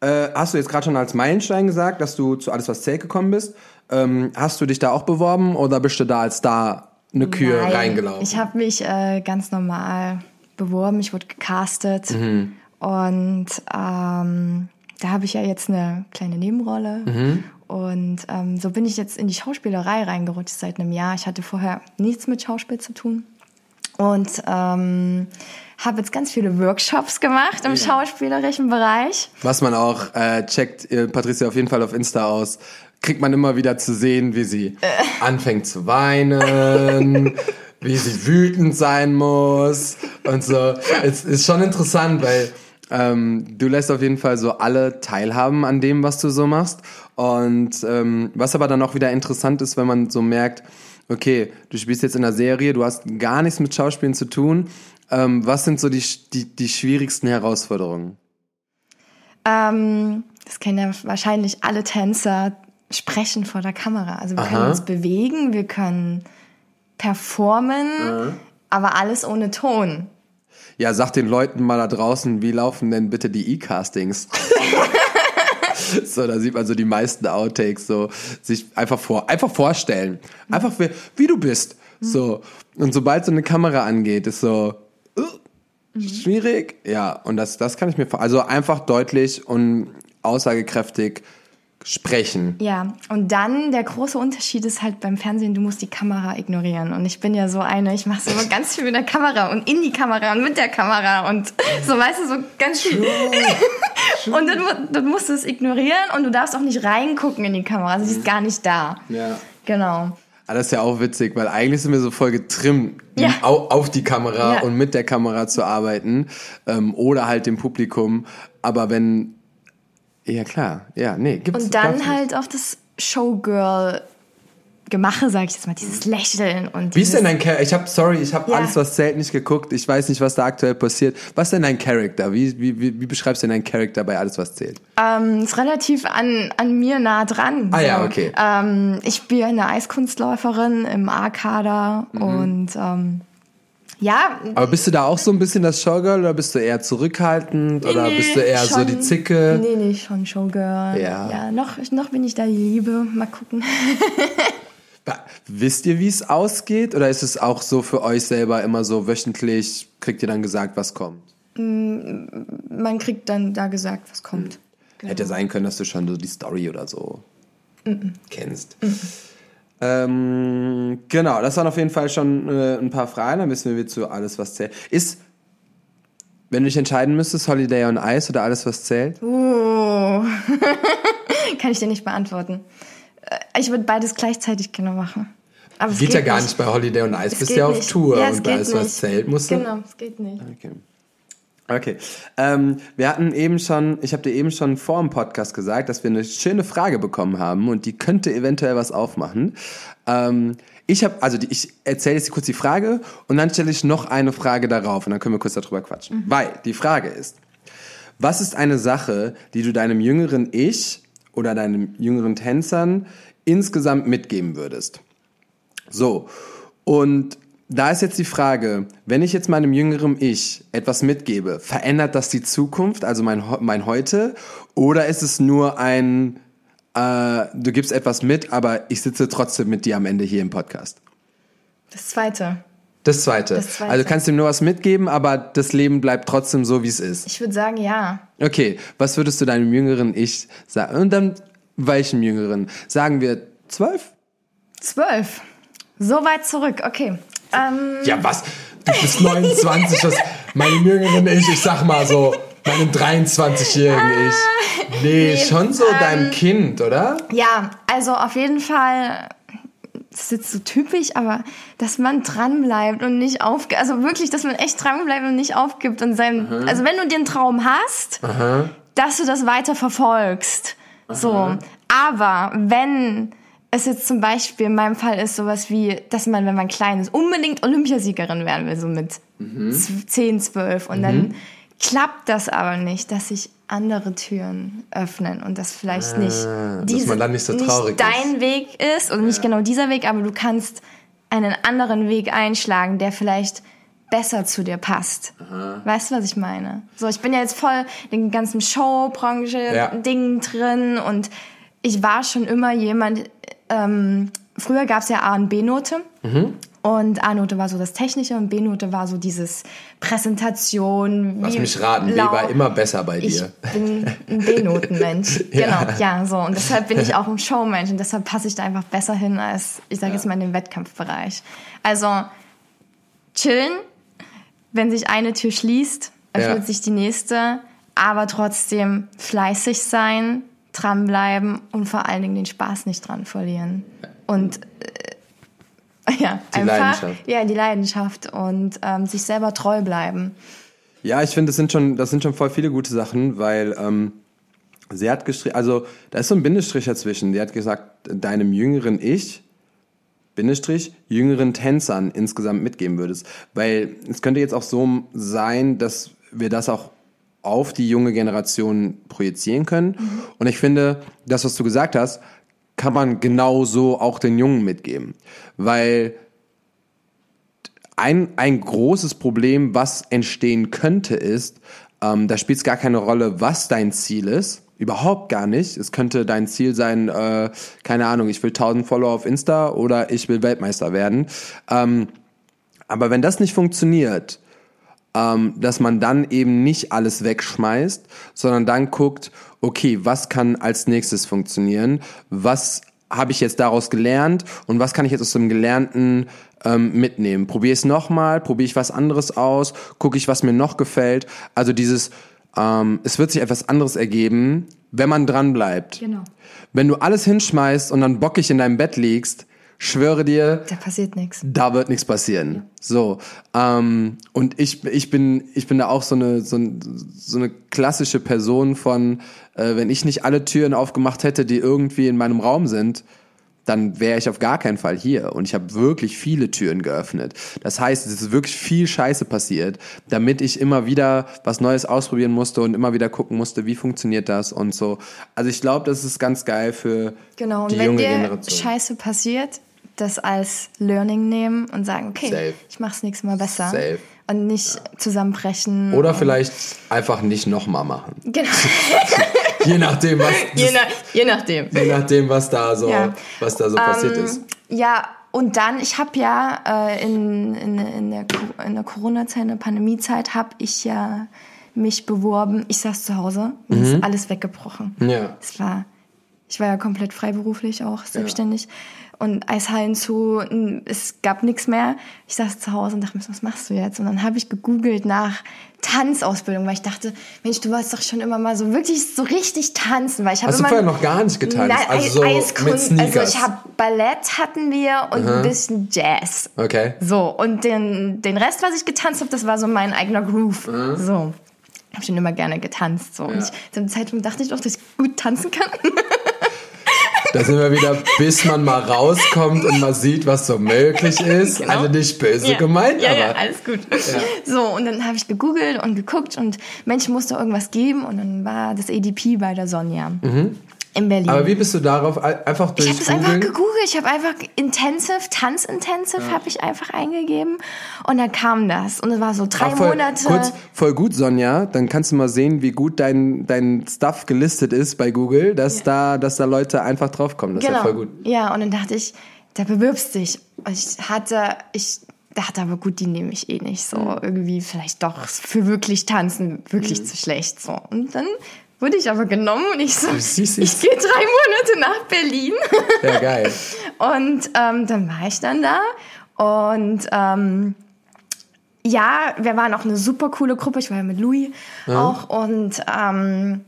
äh, hast du jetzt gerade schon als Meilenstein gesagt, dass du zu Alles, was zählt gekommen bist. Ähm, hast du dich da auch beworben oder bist du da als da eine Kühe Nein, reingelaufen? Ich habe mich äh, ganz normal beworben, ich wurde gecastet Mhm. und ähm, da habe ich ja jetzt eine kleine Nebenrolle Mhm. und ähm, so bin ich jetzt in die Schauspielerei reingerutscht seit einem Jahr. Ich hatte vorher nichts mit Schauspiel zu tun und ähm, habe jetzt ganz viele Workshops gemacht im schauspielerischen Bereich. Was man auch äh, checkt, äh, Patricia auf jeden Fall auf Insta aus, kriegt man immer wieder zu sehen, wie sie anfängt zu weinen, wie sie wütend sein muss und so. Es ist schon interessant, weil ähm, du lässt auf jeden Fall so alle teilhaben an dem, was du so machst. Und ähm, was aber dann auch wieder interessant ist, wenn man so merkt, okay, du spielst jetzt in einer Serie, du hast gar nichts mit Schauspielen zu tun. Ähm, was sind so die, die, die schwierigsten Herausforderungen? Ähm, das kennen ja wahrscheinlich alle Tänzer, sprechen vor der Kamera. Also wir Aha. können uns bewegen, wir können performen, aber alles ohne Ton. Ja, sag den Leuten mal da draußen, wie laufen denn bitte die E-Castings? so, da sieht man so die meisten Outtakes, so sich einfach vor, einfach vorstellen. Einfach wie, wie du bist. So. Und sobald so eine Kamera angeht, ist so, uh, schwierig. Ja, und das, das kann ich mir also einfach deutlich und aussagekräftig sprechen. Ja, und dann der große Unterschied ist halt beim Fernsehen, du musst die Kamera ignorieren. Und ich bin ja so eine, ich mache so ganz viel mit der Kamera und in die Kamera und mit der Kamera und so, weißt du, so ganz viel. und dann, dann musst du es ignorieren und du darfst auch nicht reingucken in die Kamera. Also sie ist gar nicht da. Ja. Genau. Ah, das ist ja auch witzig, weil eigentlich sind wir so voll getrimmt, Ja. au- auf die Kamera Ja. und mit der Kamera zu arbeiten ähm, oder halt dem Publikum. Aber wenn, ja klar, ja, nee, gibt's Und dann halt auch das Showgirl Gemache, sag ich jetzt mal, dieses Lächeln und Wie ist denn dein Charakter? Ich habe, sorry, ich habe Ja. alles, was zählt, nicht geguckt. Ich weiß nicht, was da aktuell passiert. Was ist denn dein Charakter? Wie, wie, wie, wie beschreibst du denn deinen Charakter bei alles, was zählt? ähm, ist relativ an, an mir nah dran. Ah ja, okay. Ähm, ich bin eine Eiskunstläuferin im A-Kader Mhm. und ähm, Ja, Aber bist du da auch so ein bisschen das Showgirl oder bist du eher zurückhaltend oder nee, bist du eher so schon- die Zicke? Nee, nee, schon Showgirl. Ja. ja noch, noch bin ich da die Liebe. Mal gucken. Wisst ihr, wie es ausgeht? Oder ist es auch so für euch selber immer so wöchentlich, kriegt ihr dann gesagt, was kommt? Man kriegt dann da gesagt, was kommt. Hätte sein können, dass du schon so die Story oder so kennst. Ähm, genau, das waren auf jeden Fall schon äh, ein paar Fragen, dann wissen wir, wie zu alles, was zählt. Ist, wenn du dich entscheiden müsstest, Holiday on Ice oder alles, was zählt? Oh. Kann ich dir nicht beantworten. Äh, Ich würde beides gleichzeitig gerne machen. Aber es Geht, ja gar nicht bei Holiday on Ice, Es bist geht ja auf nicht. Tour Ja, und bei geht alles, was zählt, musst du. Genau, es geht nicht. Okay. Okay. Ähm, wir hatten eben schon, ich habe dir eben schon vor dem Podcast gesagt, dass wir eine schöne Frage bekommen haben und die könnte eventuell was aufmachen. Ähm, ich habe, also die, ich erzähle jetzt kurz die Frage und dann stelle ich noch eine Frage darauf und dann können wir kurz darüber quatschen. Weil die Frage ist, was ist eine Sache, die du deinem jüngeren Ich oder deinen jüngeren Tänzern insgesamt mitgeben würdest? So, und da ist jetzt die Frage, wenn ich jetzt meinem jüngeren Ich etwas mitgebe, verändert das die Zukunft, also mein, mein Heute? Oder ist es nur ein, äh, du gibst etwas mit, aber ich sitze trotzdem mit dir am Ende hier im Podcast? Das zweite. Das zweite. Das Zweite. Also kannst du ihm nur was mitgeben, aber das Leben bleibt trotzdem so, wie es ist. Ich würde sagen, ja. Okay, was würdest du deinem jüngeren Ich sagen? Und dann welchem jüngeren? Sagen wir zwölf? Zwölf. So weit zurück, okay. Ähm, Ja, was? Du bist 29, das, meinem jüngeren Ich, ich sag mal so, meinem 23-jährigen Ich. Nee, schon so deinem Kind, oder? ja, also auf jeden Fall, das ist jetzt so typisch, aber dass man dranbleibt und nicht aufgibt. Also wirklich, dass man echt dranbleibt und nicht aufgibt. Und sein, Also wenn du den Traum hast, dass du das weiter verfolgst. So. Aber wenn es jetzt zum Beispiel in meinem Fall ist sowas wie, dass man, wenn man klein ist, unbedingt Olympiasiegerin werden will, so mit z- 10, 12. Und dann klappt das aber nicht, dass sich andere Türen öffnen und das vielleicht nicht, dass man dann nicht so traurig nicht dein Weg ist oder nicht genau dieser Weg, aber du kannst einen anderen Weg einschlagen, der vielleicht besser zu dir passt. Weißt du, was ich meine? So, ich bin ja jetzt voll in den ganzen Showbranche Ja. Drin und ich war schon immer jemand, ähm, früher gab es ja A und B-Note. Und A-Note war so das Technische und B-Note war so dieses Präsentation. Lass mich raten, B war immer besser bei ich dir. bin ein B-Notenmensch. Ja. Genau, ja, so. Und deshalb bin ich auch ein Showmensch und deshalb passe ich da einfach besser hin als, ich sage jetzt mal, in den Wettkampfbereich. Also, chillen, wenn sich eine Tür schließt, öffnet Ja. sich die nächste, aber trotzdem fleißig sein, dranbleiben und vor allen Dingen den Spaß nicht dran verlieren. Und äh, ja, Die einfach Leidenschaft. ja die Leidenschaft und ähm, sich selber treu bleiben. Ja, ich finde, das sind schon, das sind schon voll viele gute Sachen, weil ähm, sie hat geschrieben, also da ist so ein Bindestrich dazwischen. Die hat gesagt, deinem jüngeren Ich, Bindestrich, jüngeren Tänzern insgesamt mitgeben würdest. Weil es könnte jetzt auch so sein, dass wir das auch auf die junge Generation projizieren können. Und ich finde, das, was du gesagt hast, kann man genauso auch den Jungen mitgeben. Weil ein, ein großes Problem, was entstehen könnte, ist, ähm, da spielt es gar keine Rolle, was dein Ziel ist. Überhaupt gar nicht. Es könnte dein Ziel sein, äh, keine Ahnung, ich will 1000 Follower auf Insta oder ich will Weltmeister werden. Ähm, aber wenn das nicht funktioniert, ähm, dass man dann eben nicht alles wegschmeißt, sondern dann guckt, okay, was kann als nächstes funktionieren? Was habe ich jetzt daraus gelernt und was kann ich jetzt aus dem Gelernten ähm, mitnehmen? Probiere es nochmal, probiere ich was anderes aus, gucke ich, was mir noch gefällt. Also dieses, ähm, es wird sich etwas anderes ergeben, wenn man dran bleibt. Genau. Wenn du alles hinschmeißt und dann bockig in deinem Bett liegst, schwöre dir, Da passiert nichts. da wird nichts passieren. So ähm, und ich ich bin ich bin da auch so eine so, ein- so eine klassische Person von äh, wenn ich nicht alle Türen aufgemacht hätte, die irgendwie in meinem Raum sind, dann wäre ich auf gar keinen Fall hier. Und ich habe wirklich viele Türen geöffnet. Das heißt, es ist wirklich viel Scheiße passiert, damit ich immer wieder was Neues ausprobieren musste und immer wieder gucken musste, wie funktioniert das und so. Also ich glaube, das ist ganz geil für Genau, und die wenn junge dir Generation. Scheiße passiert, das als Learning nehmen und sagen, okay, Safe. ich mache es nächstes Mal besser. Safe. Und nicht zusammenbrechen. Oder vielleicht einfach nicht nochmal machen. Genau. Je nachdem, was, je, nach, je nachdem. je nachdem, was da so, Ja. was da so passiert Ähm, ist. Ja, und dann, ich habe ja äh, in, in, in der, in der Corona-Zeit, in der Pandemie-Zeit, habe ich ja mich beworben. Ich saß zu Hause, mir Mhm. ist alles weggebrochen. Ja. Es war, ich war ja komplett freiberuflich auch, selbstständig. Und Eishallen zu, es gab nichts mehr. Ich saß zu Hause und dachte mir, was machst du jetzt? Und dann habe ich gegoogelt nach Tanzausbildung, weil ich dachte, Mensch, du wolltest doch schon immer mal so wirklich so richtig tanzen, weil ich habe Hast du immer vorher noch gar nicht getanzt? Nein, also so mit Sneakers? also ich habe Ballett hatten wir und ein bisschen Jazz. Okay. So, und den, den Rest, was ich getanzt habe, das war so mein eigener Groove. So. Ich habe schon immer gerne getanzt. So. Und ich, zu dem Zeitpunkt dachte ich doch, dass ich gut tanzen kann. Da sind wir wieder, bis man mal rauskommt und mal sieht, was so möglich ist. Genau. Also nicht böse Ja. gemeint, ja, aber ja, alles gut. So, und dann habe ich gegoogelt und geguckt und Mensch, muss doch irgendwas geben. Und dann war das ADP bei der Sonja in Berlin. Mhm. Aber wie bist du darauf? Einfach ich durch habe das einfach gegoogelt. Ich habe einfach Intensive, Tanzintensive habe ich einfach eingegeben. Und dann kam das. Und es war so drei Ach, voll, Monate. Kurz, voll gut, Sonja. Dann kannst du mal sehen, wie gut dein, dein Stuff gelistet ist bei Google, dass, da, dass da Leute einfach draufkommen. Das ist ja voll gut. Ja, und dann dachte ich, da bewirbst dich. Und ich hatte, ich dachte aber gut, die nehme ich eh nicht so. Mhm. Irgendwie vielleicht doch für wirklich tanzen wirklich zu schlecht. So. Und dann wurde ich aber genommen und ich so, ich es. gehe drei Monate nach Berlin. Ja, geil. Und ähm, dann war ich dann da und ähm, ja, wir waren auch eine super coole Gruppe. Ich war ja mit Louis auch und ähm,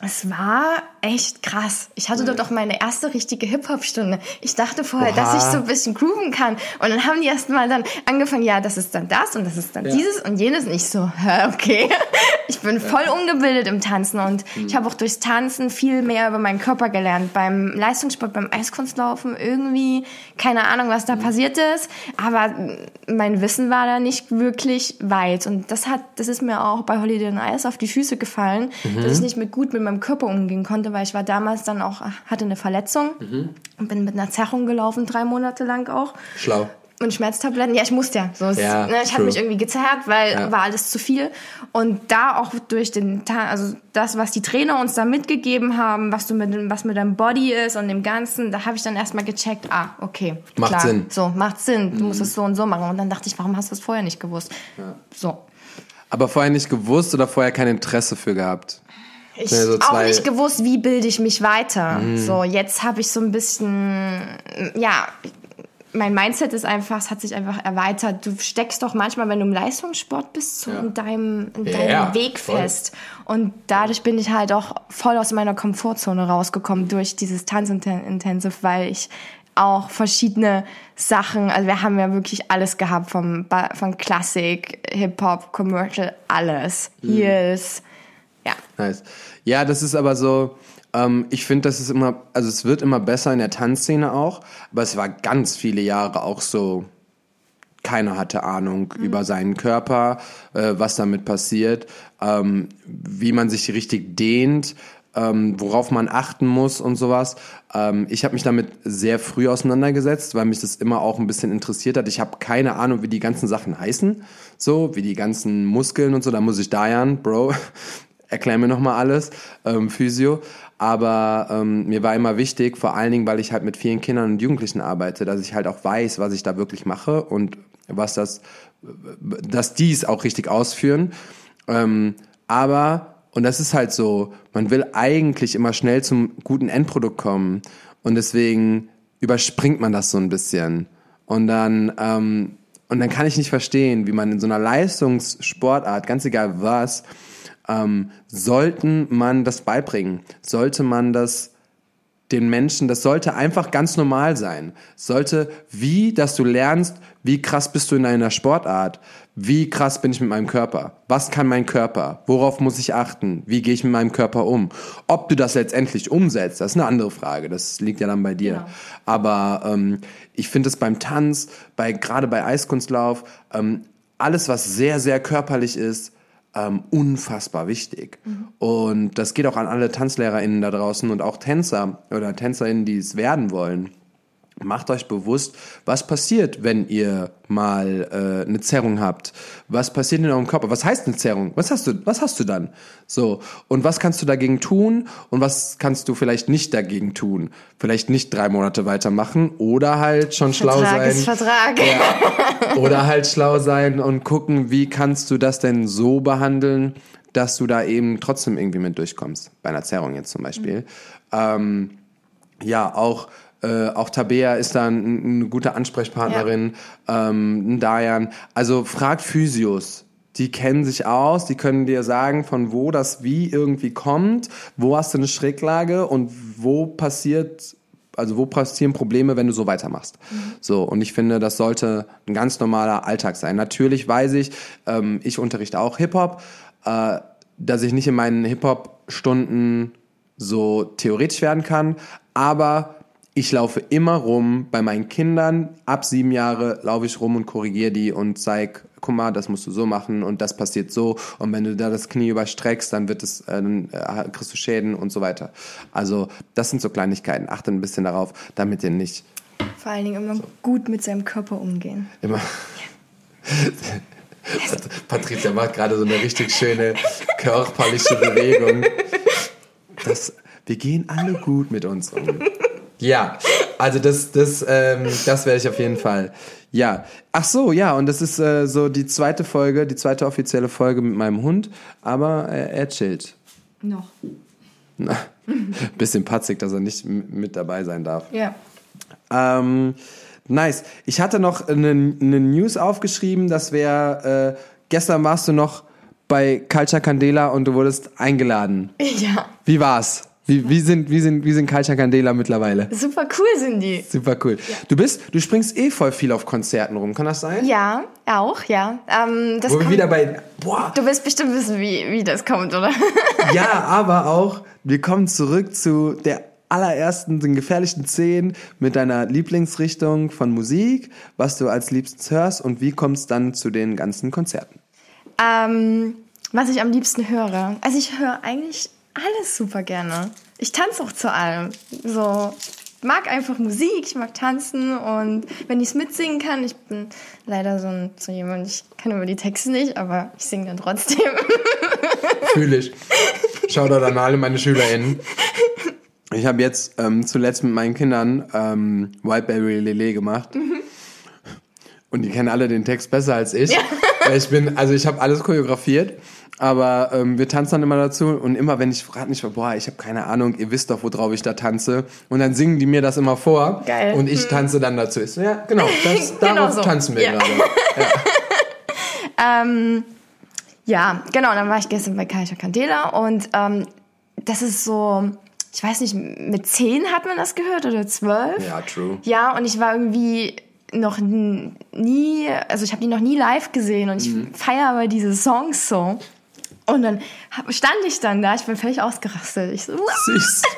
es war echt krass. Ich hatte dort auch meine erste richtige Hip-Hop-Stunde. Ich dachte vorher, dass ich Oha. so ein bisschen grooven kann. Und dann haben die erst mal dann angefangen, ja, das ist dann das und das ist dann Ja. dieses und jenes. Und ich so, hä, okay. Ich bin voll ungebildet im Tanzen und Mhm. ich habe auch durchs Tanzen viel mehr über meinen Körper gelernt. Beim Leistungssport, beim Eiskunstlaufen irgendwie, keine Ahnung, was da Mhm. passiert ist. Aber mein Wissen war da nicht wirklich weit. Und das hat, das ist mir auch bei Holiday on Ice auf die Füße gefallen, Mhm. dass ich nicht mit gut mit meinem Körper umgehen konnte, weil ich war damals dann auch, hatte eine Verletzung Mhm. und bin mit einer Zerrung gelaufen, drei Monate lang auch. Schlau. Und Schmerztabletten, ja, ich musste ja. So, Ja, ne, ich habe mich irgendwie gezerrt, weil Ja. war alles zu viel. Und da auch durch den also das, was die Trainer uns da mitgegeben haben, was du mit was mit deinem Body ist und dem Ganzen, da habe ich dann erstmal gecheckt, ah, okay. Macht klar, Sinn. So, macht Sinn. Du musst es so und so machen. Und dann dachte ich, warum hast du es vorher nicht gewusst? So. Aber vorher nicht gewusst oder vorher kein Interesse für gehabt? Ich Ja, so auch Mhm. nicht gewusst, wie bilde ich mich weiter. So, jetzt habe ich so ein bisschen, ja, mein Mindset ist einfach, es hat sich einfach erweitert. Du steckst doch manchmal, wenn du im Leistungssport bist, so in deinem, in Ja, deinem ja, Weg voll. fest. Und dadurch bin ich halt auch voll aus meiner Komfortzone rausgekommen durch dieses Tanzintensive, weil ich auch verschiedene Sachen, also wir haben ja wirklich alles gehabt, vom, von Klassik, Hip-Hop, Commercial, alles. Mhm. Heels, ja. Nice. Ja, das ist aber so, ähm, ich finde, das ist immer, also es wird immer besser in der Tanzszene auch, aber es war ganz viele Jahre auch so, keiner hatte Ahnung über seinen Körper, äh, was damit passiert, ähm, wie man sich richtig dehnt, ähm, worauf man achten muss und sowas. Ähm, ich habe mich damit sehr früh auseinandergesetzt, weil mich das immer auch ein bisschen interessiert hat. Ich habe keine Ahnung, wie die ganzen Sachen heißen, so wie die ganzen Muskeln und so. Da muss ich Dayan, Bro, erklär mir noch mal alles, ähm, Physio. Aber ähm, mir war immer wichtig, vor allen Dingen, weil ich halt mit vielen Kindern und Jugendlichen arbeite, dass ich halt auch weiß, was ich da wirklich mache und was das, dass die es auch richtig ausführen. Ähm, aber, und das ist halt so, man will eigentlich immer schnell zum guten Endprodukt kommen und deswegen überspringt man das so ein bisschen. Und dann, ähm, und dann kann ich nicht verstehen, wie man in so einer Leistungssportart, ganz egal was, ähm, sollten man das beibringen? Sollte man das den Menschen, das sollte einfach ganz normal sein. Sollte wie, dass du lernst, wie krass bist du in deiner Sportart? Wie krass bin ich mit meinem Körper? Was kann mein Körper? Worauf muss ich achten? Wie gehe ich mit meinem Körper um? Ob du das letztendlich umsetzt, das ist eine andere Frage. Das liegt ja dann bei dir. Aber ähm, ich finde es beim Tanz, bei gerade bei Eiskunstlauf, ähm, alles was sehr sehr körperlich ist, ähm, unfassbar wichtig. Und das geht auch an alle TanzlehrerInnen da draußen und auch Tänzer oder TänzerInnen, die es werden wollen. Macht euch bewusst, was passiert, wenn ihr mal äh, eine Zerrung habt. Was passiert in eurem Körper? Was heißt eine Zerrung? Was hast du? Was hast du dann? So und was kannst du dagegen tun und was kannst du vielleicht nicht dagegen tun? Vielleicht nicht drei Monate weitermachen oder halt schon schlau Vertrag sein. ist Vertrag. Ja. Oder halt schlau sein und gucken, wie kannst du das denn so behandeln, dass du da eben trotzdem irgendwie mit durchkommst. Bei einer Zerrung jetzt zum Beispiel. Ähm, ja, auch, äh, auch Tabea ist da ein, eine gute Ansprechpartnerin, ähm, ein Dayan. Also frag Physios. Die kennen sich aus, die können dir sagen, von wo das wie irgendwie kommt, wo hast du eine Schräglage und wo passiert also wo passieren Probleme, wenn du so weitermachst. So, und ich finde, das sollte ein ganz normaler Alltag sein. Natürlich weiß ich, ähm, ich unterrichte auch Hip-Hop, äh, dass ich nicht in meinen Hip-Hop-Stunden so theoretisch werden kann, aber ich laufe immer rum bei meinen Kindern. Ab sieben Jahre laufe ich rum und korrigiere die und zeig, guck mal, das musst du so machen und das passiert so. Und wenn du da das Knie überstreckst, dann wird es, äh, dann äh, kriegst du Schäden und so weiter. Also das sind so Kleinigkeiten. Achte ein bisschen darauf, damit ihr nicht Vor allen Dingen immer gut mit seinem Körper umgehen. immer. Patricia macht gerade so eine richtig schöne körperliche Bewegung. Das, wir gehen alle gut mit uns um. Ja, also das, das, ähm, das werde ich auf jeden Fall. Ja. Ach so, ja, und das ist äh, so die zweite Folge, die zweite offizielle Folge mit meinem Hund, aber äh, er chillt. Noch. Na, bisschen patzig, dass er nicht mit dabei sein darf. Ja. Ähm, nice. Ich hatte noch eine, eine News aufgeschrieben, das wäre, äh, gestern warst du noch bei Culture Candela und du wurdest eingeladen. Ja. Wie war's? Wie, wie sind, wie sind, wie sind Culture Candela mittlerweile? Super cool sind die. Super cool. Du bist, du springst eh voll viel auf Konzerten rum, kann das sein? Ja, auch, ja. Ähm, das Wo wir kommt, wieder bei, boah, du wirst bestimmt wissen, wie, wie das kommt, oder? ja, aber auch, wir kommen zurück zu der allerersten, den gefährlichen Zehn mit deiner Lieblingsrichtung von Musik, was du als liebstes hörst und wie kommst dann zu den ganzen Konzerten? ähm, was ich am liebsten höre. Also ich höre eigentlich alles super gerne. Ich tanze auch zu allem. So, mag einfach Musik, ich mag tanzen und wenn ich es mitsingen kann, ich bin leider so, ein, so jemand, ich kann über die Texte nicht, aber ich singe dann trotzdem. Fühle ich. Shoutout an alle meine SchülerInnen. Ich habe jetzt ähm, zuletzt mit meinen Kindern ähm, Whiteberry Lele gemacht. Und die kennen alle den Text besser als ich. Weil Ich bin, also ich habe alles choreografiert, aber ähm, wir tanzen dann immer dazu und immer wenn ich frage nicht, boah, ich habe keine Ahnung, ihr wisst doch, worauf ich da tanze. Und dann singen die mir das immer vor Geil. und ich tanze dann dazu. Ich so, ja, genau, das, Genau darauf so. tanzen wir Ja. gerade. Ähm, ja, genau, dann war ich gestern bei Kaiser Candela und ähm, das ist so, ich weiß nicht, mit zehn hat man das gehört oder zwölf? Ja, true. Ja, und ich war irgendwie noch nie, also ich habe die noch nie live gesehen und ich Mhm. feiere aber diese Songs so. Und dann stand ich dann da, ich bin völlig ausgerastet. Ich so, Süß.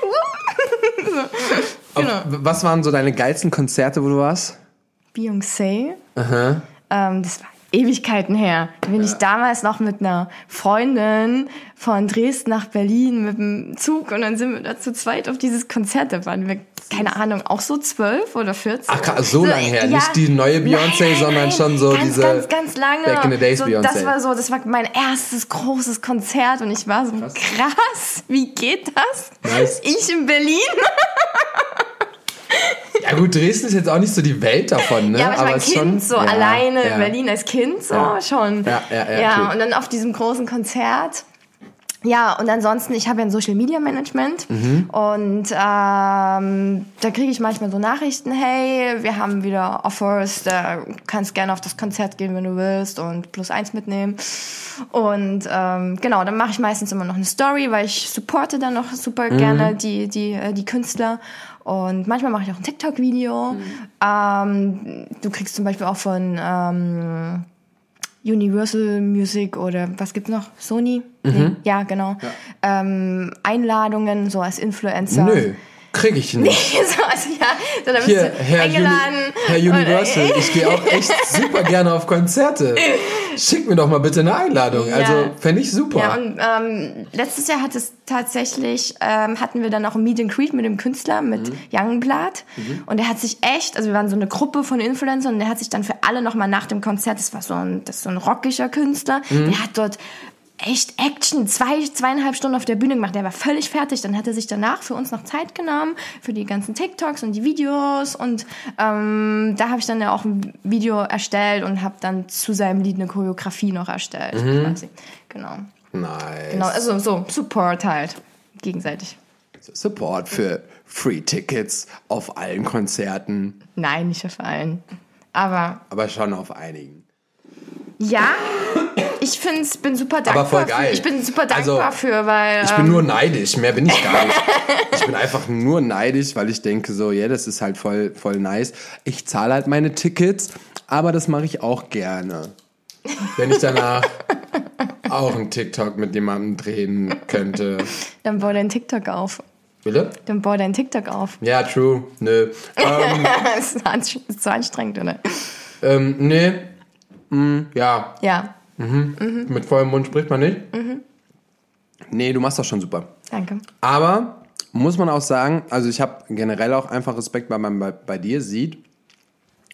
Genau. Auf- Was waren so deine geilsten Konzerte, wo du warst? Beyoncé. Ähm, das war Ewigkeiten her. Da bin ich damals noch mit einer Freundin von Dresden nach Berlin mit dem Zug und dann sind wir da zu zweit auf dieses Konzert. Da waren wir, keine Ahnung, auch so zwölf oder 14. Ach, krass, so lange her. Nicht die neue Beyoncé, sondern schon so ganz, diese Ganz, ganz lange. Back in the Days so, Beyoncé. Das war so, das war mein erstes großes Konzert und ich war so, krass, wie geht das? Nice. Ich in Berlin? Ja gut, Dresden ist jetzt auch nicht so die Welt davon, ne? Ja, aber ich war es Kind, schon- so ja, alleine ja. in Berlin als Kind, so Ja. schon. Ja, ja, ja, true. und dann auf diesem großen Konzert. Ja, und ansonsten, ich habe ja ein Social Media Management Mhm. und ähm, da kriege ich manchmal so Nachrichten, hey, wir haben wieder Offers, da kannst gerne auf das Konzert gehen, wenn du willst und plus eins mitnehmen. Und ähm, genau, dann mache ich meistens immer noch eine Story, weil ich supporte dann noch super Mhm. gerne die, die, äh, die Künstler. Und manchmal mache ich auch ein TikTok-Video. Mhm. Ähm, du kriegst zum Beispiel auch von ähm, Universal Music oder was gibt's noch? Sony? Mhm. Nee, ja, genau. Ähm, Einladungen, so als Influencer. Nö, krieg ich nicht. so, also, ja, so, da bist Hier, du Herr, Uni eingeladen. Herr Und, äh, Universal, ich gehe auch echt super gerne auf Konzerte. Schick mir doch mal bitte eine Einladung. Ja. Also fände ich super. Ja, und ähm, letztes Jahr hat es tatsächlich, ähm, hatten wir dann auch ein Meet and Greet mit dem Künstler, mit Mhm. Youngblood. Und der hat sich echt, also wir waren so eine Gruppe von Influencern und der hat sich dann für alle nochmal nach dem Konzert, das war so ein, das ist so ein rockiger Künstler, Mhm. der hat dort echt Action, zwei, zweieinhalb Stunden auf der Bühne gemacht. Der war völlig fertig. Dann hat er sich danach für uns noch Zeit genommen, für die ganzen TikToks und die Videos. Und ähm, da habe ich dann ja auch ein Video erstellt und habe dann zu seinem Lied eine Choreografie noch erstellt. Mhm. Quasi. Genau. Nice. Genau, also so Support halt. Gegenseitig. Support für Free Tickets auf allen Konzerten, Nein, nicht auf allen. Aber aber schon auf einigen. Ja, ich find's, bin super dankbar. voll geil. Für, ich bin super dankbar Also, für, weil. Ich bin ähm, nur neidisch, mehr bin ich gar nicht. Ich bin einfach nur neidisch, weil ich denke so, ja, das ist halt voll, voll nice. Ich zahle halt meine Tickets, aber das mache ich auch gerne. Wenn ich danach auch einen TikTok mit jemandem drehen könnte. Dann bau dein TikTok auf. Bitte? Dann bau dein TikTok auf. Ja, true. Nö. Ähm, das ist, so anstrengend, oder? ähm, nee. Mm, ja, Ja, mit vollem Mund spricht man nicht. Nee, du machst das schon super. danke. Aber muss man auch sagen, also ich habe generell auch einfach Respekt, weil man bei, bei dir sieht,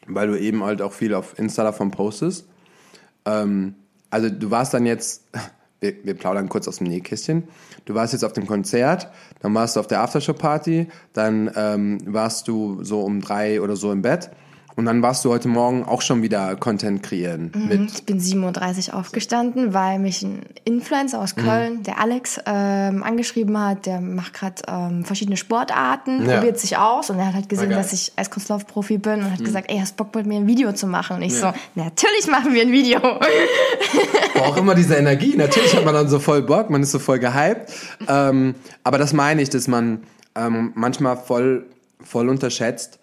weil du eben halt auch viel auf Insta davon postest. Ähm, also du warst dann jetzt, wir, wir plaudern kurz aus dem Nähkästchen, du warst jetzt auf dem Konzert, dann warst du auf der Aftershow-Party, dann ähm, warst du so um drei oder so im Bett und dann warst du heute Morgen auch schon wieder Content kreieren mit Ich bin 7.30 Uhr aufgestanden, weil mich ein Influencer Mhm. aus Köln, der Alex, ähm, angeschrieben hat. Der macht gerade ähm, verschiedene Sportarten, Ja. probiert sich aus und er hat halt gesehen. Mhm. dass ich Eiskunstlauf-Profi bin und hat gesagt, ey, hast Bock mit mir ein Video zu machen? Und ich so, natürlich machen wir ein Video. auch immer diese Energie. Natürlich hat man dann so voll Bock, man ist so voll gehypt. Ähm, aber das meine ich, dass man ähm, manchmal voll, voll unterschätzt,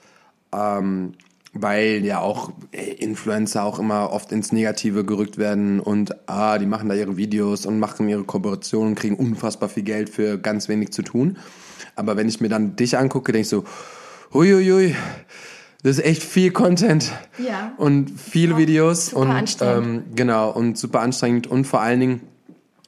ähm, weil ja auch äh, Influencer auch immer oft ins Negative gerückt werden und ah, die machen da ihre Videos und machen ihre Kooperationen, kriegen unfassbar viel Geld für ganz wenig zu tun. Aber wenn ich mir dann dich angucke, denke ich so, huiuiui, das ist echt viel Content. Ja. Und viele Videos super und anstrengend. ähm, genau und super anstrengend und vor allen Dingen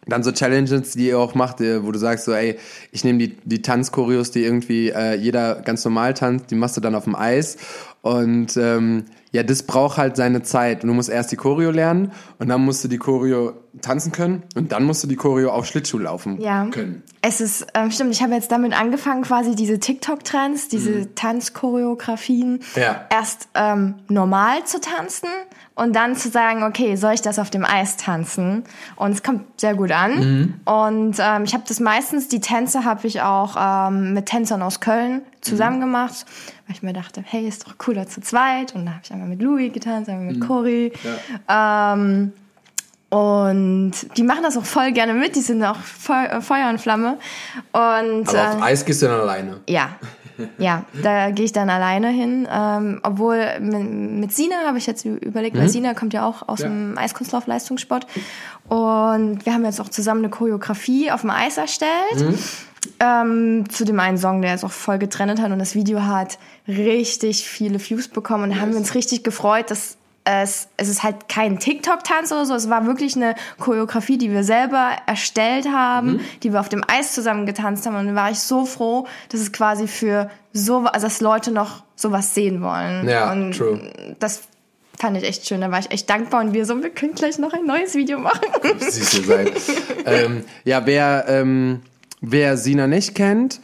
dann so Challenges, die ihr auch macht, äh, wo du sagst so, ey, ich nehme die, die Tanzchoreos, die irgendwie äh, jeder ganz normal tanzt, die machst du dann auf dem Eis. Und ähm, ja, das braucht halt seine Zeit. Und du musst erst die Choreo lernen und dann musst du die Choreo tanzen können und dann musst du die Choreo auf Schlittschuh laufen Ja. können. Es ist, ähm, stimmt, ich habe jetzt damit angefangen, quasi diese TikTok-Trends, diese Tanzchoreografien Ja. erst ähm, normal zu tanzen und dann zu sagen, okay, soll ich das auf dem Eis tanzen? Und es kommt sehr gut an. Und ähm, ich habe das meistens, die Tänze habe ich auch ähm, mit Tänzern aus Köln zusammen gemacht, weil ich mir dachte, hey, ist doch cooler zu zweit. Und da habe ich einmal mit Louis getanzt, einmal mit Cory. Ähm, und die machen das auch voll gerne mit, die sind auch Feu äh, Feuer und Flamme. Und Aber auf äh, Eis gehst du dann alleine. ja, ja, da gehe ich dann alleine hin. Ähm, obwohl mit, mit Sina habe ich jetzt überlegt, weil Sina kommt ja auch aus Ja. dem Eiskunstlauf-Leistungssport. Und wir haben jetzt auch zusammen eine Choreografie auf dem Eis erstellt. Ähm, zu dem einen Song, der jetzt auch voll getrennt hat und das Video hat richtig viele Views bekommen und da haben wir uns richtig gefreut, dass es, es ist halt kein TikTok-Tanz oder so, es war wirklich eine Choreografie, die wir selber erstellt haben, die wir auf dem Eis zusammen getanzt haben und da war ich so froh, dass es quasi für so, also dass Leute noch sowas sehen wollen. Ja, und true. das fand ich echt schön, da war ich echt dankbar und wir so, wir können gleich noch ein neues Video machen. Ihr seid. ähm, ja, wer, ähm, wer Sina nicht kennt,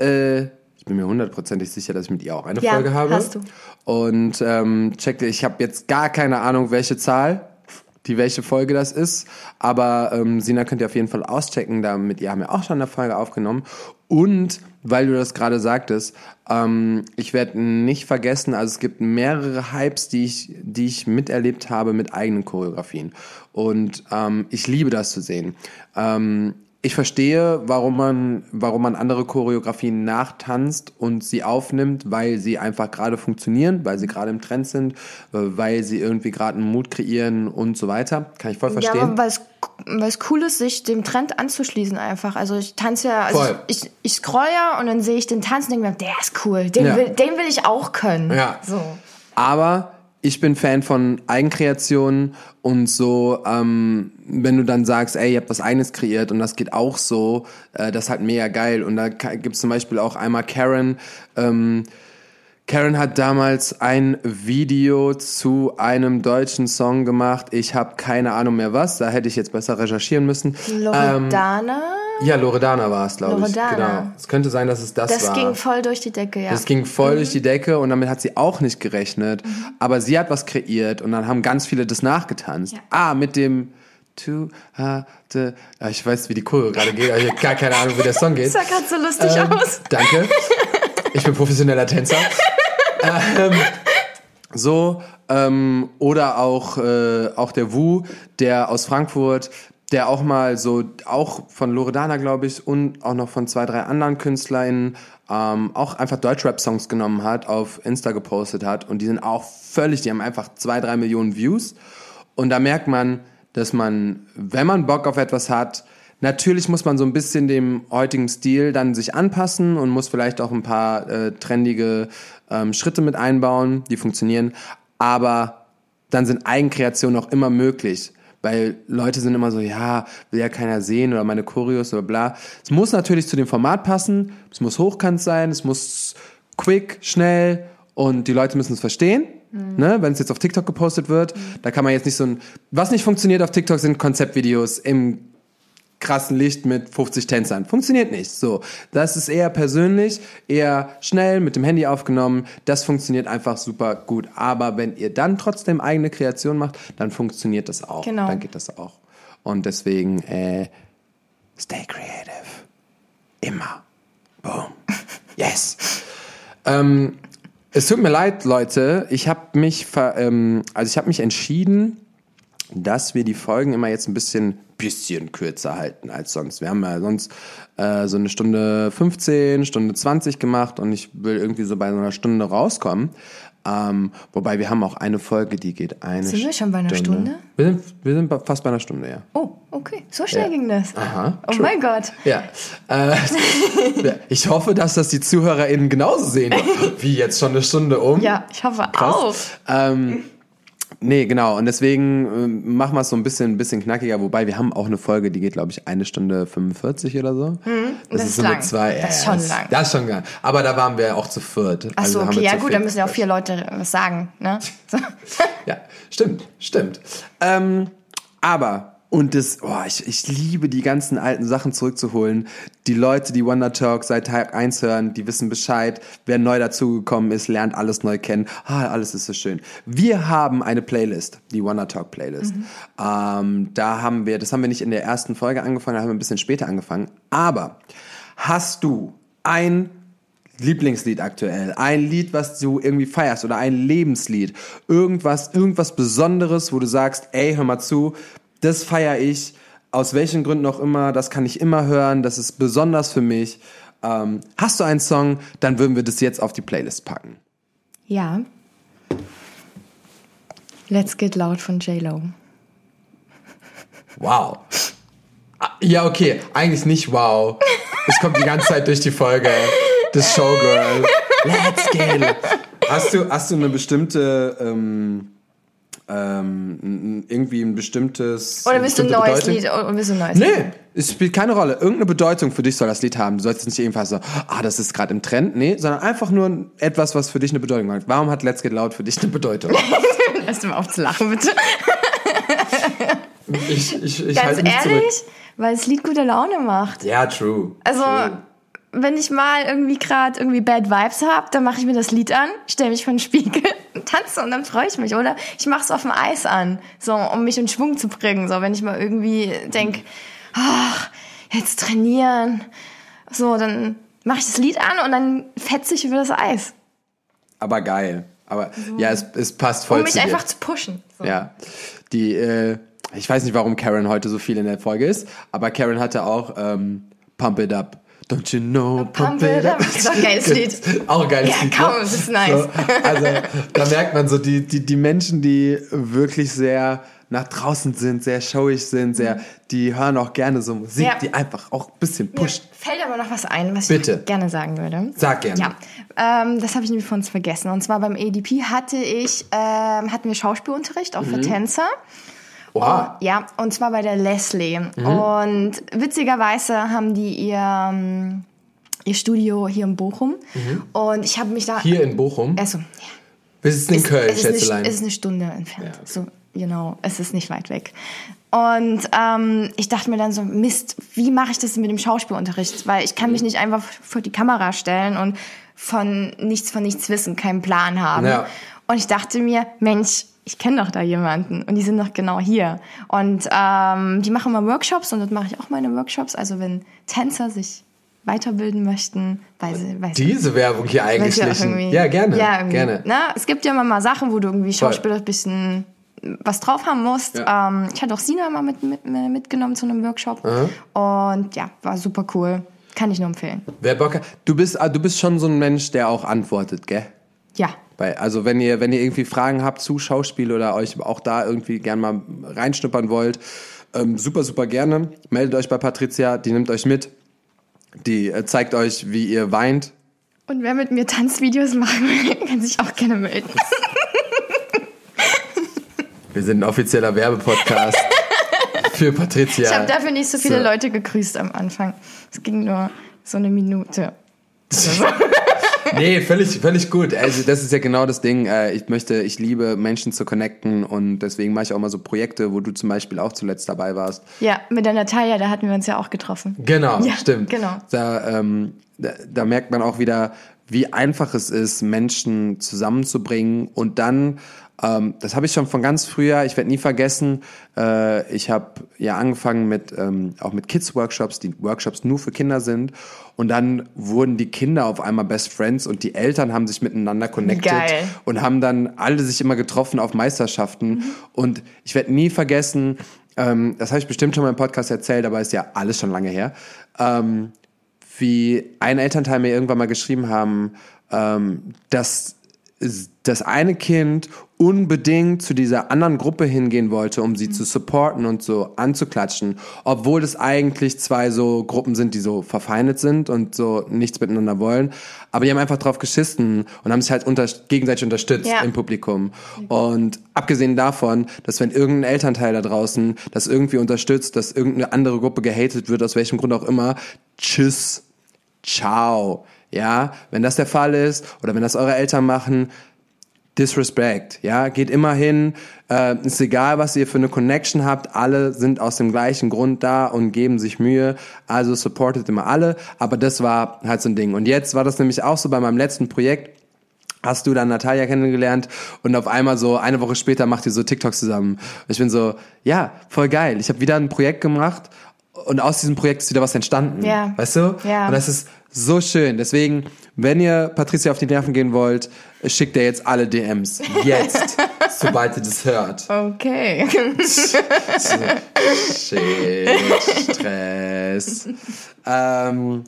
äh, ich bin mir hundertprozentig sicher, dass ich mit ihr auch eine Ja, Folge habe. hast du. Und ähm, check, ich habe jetzt gar keine Ahnung, welche Zahl, die welche Folge das ist. Aber ähm, Sina könnt ihr auf jeden Fall auschecken. Da mit ihr haben wir auch schon eine Folge aufgenommen. Und weil du das gerade sagtest, ähm, ich werde nicht vergessen, also es gibt mehrere Hypes, die ich, die ich miterlebt habe mit eigenen Choreografien. Und ähm, ich liebe das zu sehen. Ähm, ich verstehe, warum man, warum man andere Choreografien nachtanzt und sie aufnimmt, weil sie einfach gerade funktionieren, weil sie gerade im Trend sind, äh, weil sie irgendwie gerade einen Mut kreieren und so weiter. Kann ich voll Ja, verstehen. aber weil es, weil es cool ist, sich dem Trend anzuschließen einfach. Also ich tanze ja, also Voll. ich, ich scroll ja und dann sehe ich den Tanzen und denke mir, der ist cool, den, Ja. will, den will ich auch können. Ja. So. Aber ich bin Fan von Eigenkreationen und so, ähm, wenn du dann sagst, ey, ihr habt was eigenes kreiert und das geht auch so, äh, das ist halt mega geil. Und da gibt's zum Beispiel auch einmal Karen, ähm, Karen hat damals ein Video zu einem deutschen Song gemacht. Ich habe keine Ahnung mehr was. Da hätte ich jetzt besser recherchieren müssen. Loredana? Ähm, ja, Loredana war es, glaube ich. Loredana. Genau. Es könnte sein, dass es das, Das war. ging voll durch die Decke, ja. Das ging voll durch die Decke und damit hat sie auch nicht gerechnet. Aber sie hat was kreiert und dann haben ganz viele das nachgetanzt. Ja. Ah, mit dem to- Ah, Ich weiß, wie die Choreo gerade geht, aber ich habe gar keine Ahnung, wie der Song geht. das sah gerade so lustig Ähm, aus. Danke. Ich bin professioneller Tänzer. ähm, so, ähm, oder auch, äh, auch der Wu, der aus Frankfurt, der auch mal so, auch von Loredana, glaube ich, und auch noch von zwei, drei anderen KünstlerInnen, ähm, auch einfach Deutschrap-Songs genommen hat, auf Insta gepostet hat. Und die sind auch völlig, die haben einfach zwei, drei Millionen Views. Und da merkt man, dass man, wenn man Bock auf etwas hat, natürlich muss man so ein bisschen dem heutigen Stil dann sich anpassen und muss vielleicht auch ein paar äh, trendige ähm, Schritte mit einbauen, die funktionieren. Aber dann sind Eigenkreationen auch immer möglich. Weil Leute sind immer so, ja, will ja keiner sehen oder meine Choreos oder bla. Es muss natürlich zu dem Format passen, es muss hochkant sein, es muss quick, schnell und die Leute müssen es verstehen. Ne, wenn es jetzt auf TikTok gepostet wird, da kann man jetzt nicht so ein. Was nicht funktioniert auf TikTok sind Konzeptvideos im krassen Licht mit 50 Tänzern. Funktioniert nicht. So, das ist eher persönlich, eher schnell mit dem Handy aufgenommen. Das funktioniert einfach super gut. Aber wenn ihr dann trotzdem eigene Kreation macht, dann funktioniert das auch. Genau. Dann geht das auch. Und deswegen äh, stay creative. Immer. Boom. Yes. ähm, es tut mir leid, Leute. Ich habe mich, ver, ähm, also ich habe mich entschieden, dass wir die Folgen immer jetzt ein bisschen, bisschen kürzer halten als sonst. Wir haben ja sonst äh, so eine Stunde 15, Stunde 20 gemacht und ich will irgendwie so bei so einer Stunde rauskommen. Ähm, wobei wir haben auch eine Folge, die geht eine Sind wir schon bei einer Stunde? Wir sind, wir sind fast bei einer Stunde, ja. Oh, okay. So schnell Ja. ging das. Aha, Oh true. mein Gott. Ja. Äh, ich hoffe, dass das die ZuhörerInnen genauso sehen. Wie jetzt schon eine Stunde um. Ja, ich hoffe Krass. auch. Ähm, nee, genau. Und deswegen ähm, machen wir es so ein bisschen, ein bisschen knackiger. Wobei wir haben auch eine Folge, die geht, glaube ich, eine Stunde 45 oder so. das ist so lang. mit zwei. Das ist schon das, lang. Das ist schon lang. Aber da waren wir auch zu viert. Ach so, Also okay. Ja gut, dann müssen ja auch vier Leute was sagen. Ne? So. Ja, stimmt, stimmt. Ähm, aber, und das, oh, ich, ich liebe die ganzen alten Sachen zurückzuholen. Die Leute, die Wonder Talk seit Tag 1 hören, die wissen Bescheid. Wer neu dazugekommen ist, lernt alles neu kennen. Ah, alles ist so schön. Wir haben eine Playlist, die Wonder Talk Playlist. Ähm, da haben wir, das haben wir nicht in der ersten Folge angefangen, da haben wir ein bisschen später angefangen. Aber hast du ein Lieblingslied aktuell, ein Lied, was du irgendwie feierst oder ein Lebenslied, irgendwas, irgendwas Besonderes, wo du sagst, ey, hör mal zu, das feiere ich, aus welchen Gründen auch immer, das kann ich immer hören, das ist besonders für mich. Ähm, hast du einen Song, dann würden wir das jetzt auf die Playlist packen. Ja. Let's Get Loud von J-Lo. Wow. Ah, Ja, okay, eigentlich nicht wow. Es kommt die ganze Zeit durch die Folge. Das Showgirl. Let's get. Hast du, hast du eine bestimmte, ähm, ähm, irgendwie ein bestimmtes. Oder willst du ein neues Bedeutung? Lied? Oder willst du ein neues Lied? Nee, es spielt keine Rolle. Irgendeine Bedeutung für dich soll das Lied haben. Du sollst nicht irgendwas so, ah, das ist gerade im Trend. Nee, sondern einfach nur etwas, was für dich eine Bedeutung hat. Warum hat Let's Get Loud für dich eine Bedeutung? Lass du mal auf zu lachen, bitte. Ich, ich, ich Ganz halte mich ehrlich, zurück. weil es Lied gute Laune macht. Ja, true. Also, True. Wenn ich mal irgendwie gerade irgendwie Bad Vibes habe, dann mache ich mir das Lied an, stelle mich vor den Spiegel und tanze und dann freue ich mich. Oder ich mache es auf dem Eis an, so um mich in Schwung zu bringen. So, wenn ich mal irgendwie denk, ach, jetzt trainieren, so, dann mache ich das Lied an und dann fetze ich über das Eis, Aber geil. Aber ja, es, es passt voll um mich zu dir. einfach zu pushen. So. Ja. Die, äh, ich weiß nicht, warum Karen heute so viel in der Folge ist, aber Karen hatte auch ähm, Pump It Up. Don't you know, Pump It Up. Das ist doch ein geiles Lied. Auch ein geiles Ja, Lied. komm, ne? das ist nice. So, also da merkt man so, die, die, die Menschen, die wirklich sehr nach draußen sind, sehr showig sind, sehr, die hören auch gerne so Musik, Ja. die einfach auch ein bisschen Mir pusht. fällt aber noch was ein, was Bitte. ich gerne sagen würde. Sag gerne. Ja, ähm, das habe ich nämlich von uns vergessen. Und zwar beim ADP hatte ich, ähm, hatten wir Schauspielunterricht, auch Mhm. für Tänzer. Oha. Ja, und zwar bei der Leslie. Mhm. Und witzigerweise haben die ihr, ähm, ihr Studio hier in Bochum. Und ich habe mich da... Mhm. Hier in Bochum. Also, ja. Wir sitzen in Köln, es ist, eine, es ist eine Stunde entfernt. Ja. So, genau, es ist nicht weit weg. Und ähm, ich dachte mir dann so, Mist, wie mache ich das mit dem Schauspielunterricht? Weil ich kann mich nicht einfach vor die Kamera stellen und von nichts von nichts wissen, keinen Plan haben. Ja. Und ich dachte mir, Mensch, ich kenne doch da jemanden und die sind doch genau hier. Und ähm, die machen mal Workshops und dort mache ich auch meine Workshops. Also wenn Tänzer sich weiterbilden möchten, weil sie, weil Diese Werbung hier eingeschlichen. Ja, gerne. Ja, gerne. Na, es gibt ja immer mal Sachen, wo du irgendwie Voll. schauspielerisch ein bisschen was drauf haben musst. Ja. Ähm, ich hatte auch Sina mal mit, mit, mitgenommen zu einem Workshop. Und ja, war super cool. Kann ich nur empfehlen. Wer Bock hat, du bist, ah, du bist schon so ein Mensch, der auch antwortet, gell? Ja. Bei, also wenn ihr, wenn ihr irgendwie Fragen habt zu Schauspiel oder euch auch da irgendwie gern mal reinschnuppern wollt, ähm, super, super gerne. Meldet euch bei Patricia, die nimmt euch mit. Die äh, zeigt euch, wie ihr weint. Und wer mit mir Tanzvideos machen will, kann sich auch gerne melden. Wir sind ein offizieller Werbepodcast für Patricia. Ich habe dafür nicht so viele So. Leute gegrüßt am Anfang. Es ging nur so eine Minute. Nee, völlig, völlig gut. Also das ist ja genau das Ding. Äh, Ich möchte, ich liebe Menschen zu connecten und deswegen mache ich auch mal so Projekte, wo du zum Beispiel auch zuletzt dabei warst. Ja, mit der Natalia, da hatten wir uns ja auch getroffen. Genau, Ja, stimmt. genau. Da, ähm, da, da merkt man auch wieder, wie einfach es ist, Menschen zusammenzubringen und dann, ähm, das habe ich schon von ganz früher, ich werde nie vergessen, äh, ich habe ja angefangen mit ähm, auch mit Kids-Workshops, die Workshops nur für Kinder sind. Und dann wurden die Kinder auf einmal Best Friends und die Eltern haben sich miteinander connected Geil. und haben dann alle sich immer getroffen auf Meisterschaften. Und ich werde nie vergessen, ähm, das habe ich bestimmt schon mal im Podcast erzählt, aber ist ja alles schon lange her, ähm, wie ein Elternteil mir irgendwann mal geschrieben haben, ähm, dass das eine Kind unbedingt zu dieser anderen Gruppe hingehen wollte, um sie zu supporten und so anzuklatschen, obwohl es eigentlich zwei so Gruppen sind, die so verfeindet sind und so nichts miteinander wollen. Aber die haben einfach drauf geschissen und haben sich halt unter, gegenseitig unterstützt Ja. im Publikum. Und abgesehen davon, dass wenn irgendein Elternteil da draußen das irgendwie unterstützt, dass irgendeine andere Gruppe gehatet wird, aus welchem Grund auch immer, tschüss, ciao. Ja, wenn das der Fall ist oder wenn das eure Eltern machen, Disrespect, ja, geht immer hin, äh, ist egal, was ihr für eine Connection habt, alle sind aus dem gleichen Grund da und geben sich Mühe, also supportet immer alle, aber das war halt so ein Ding. Und jetzt war das nämlich auch so bei meinem letzten Projekt, hast du dann Natalia kennengelernt und auf einmal so eine Woche später macht ihr so TikToks zusammen. Und ich bin so, ja, voll geil. Ich habe wieder ein Projekt gemacht und aus diesem Projekt ist wieder was entstanden. Ja. Weißt du? Ja. Und das ist so schön. Deswegen, wenn ihr Patricia auf die Nerven gehen wollt, schickt ihr jetzt alle DMs. Jetzt. sobald ihr das hört. Okay. Shit, Stress. ähm,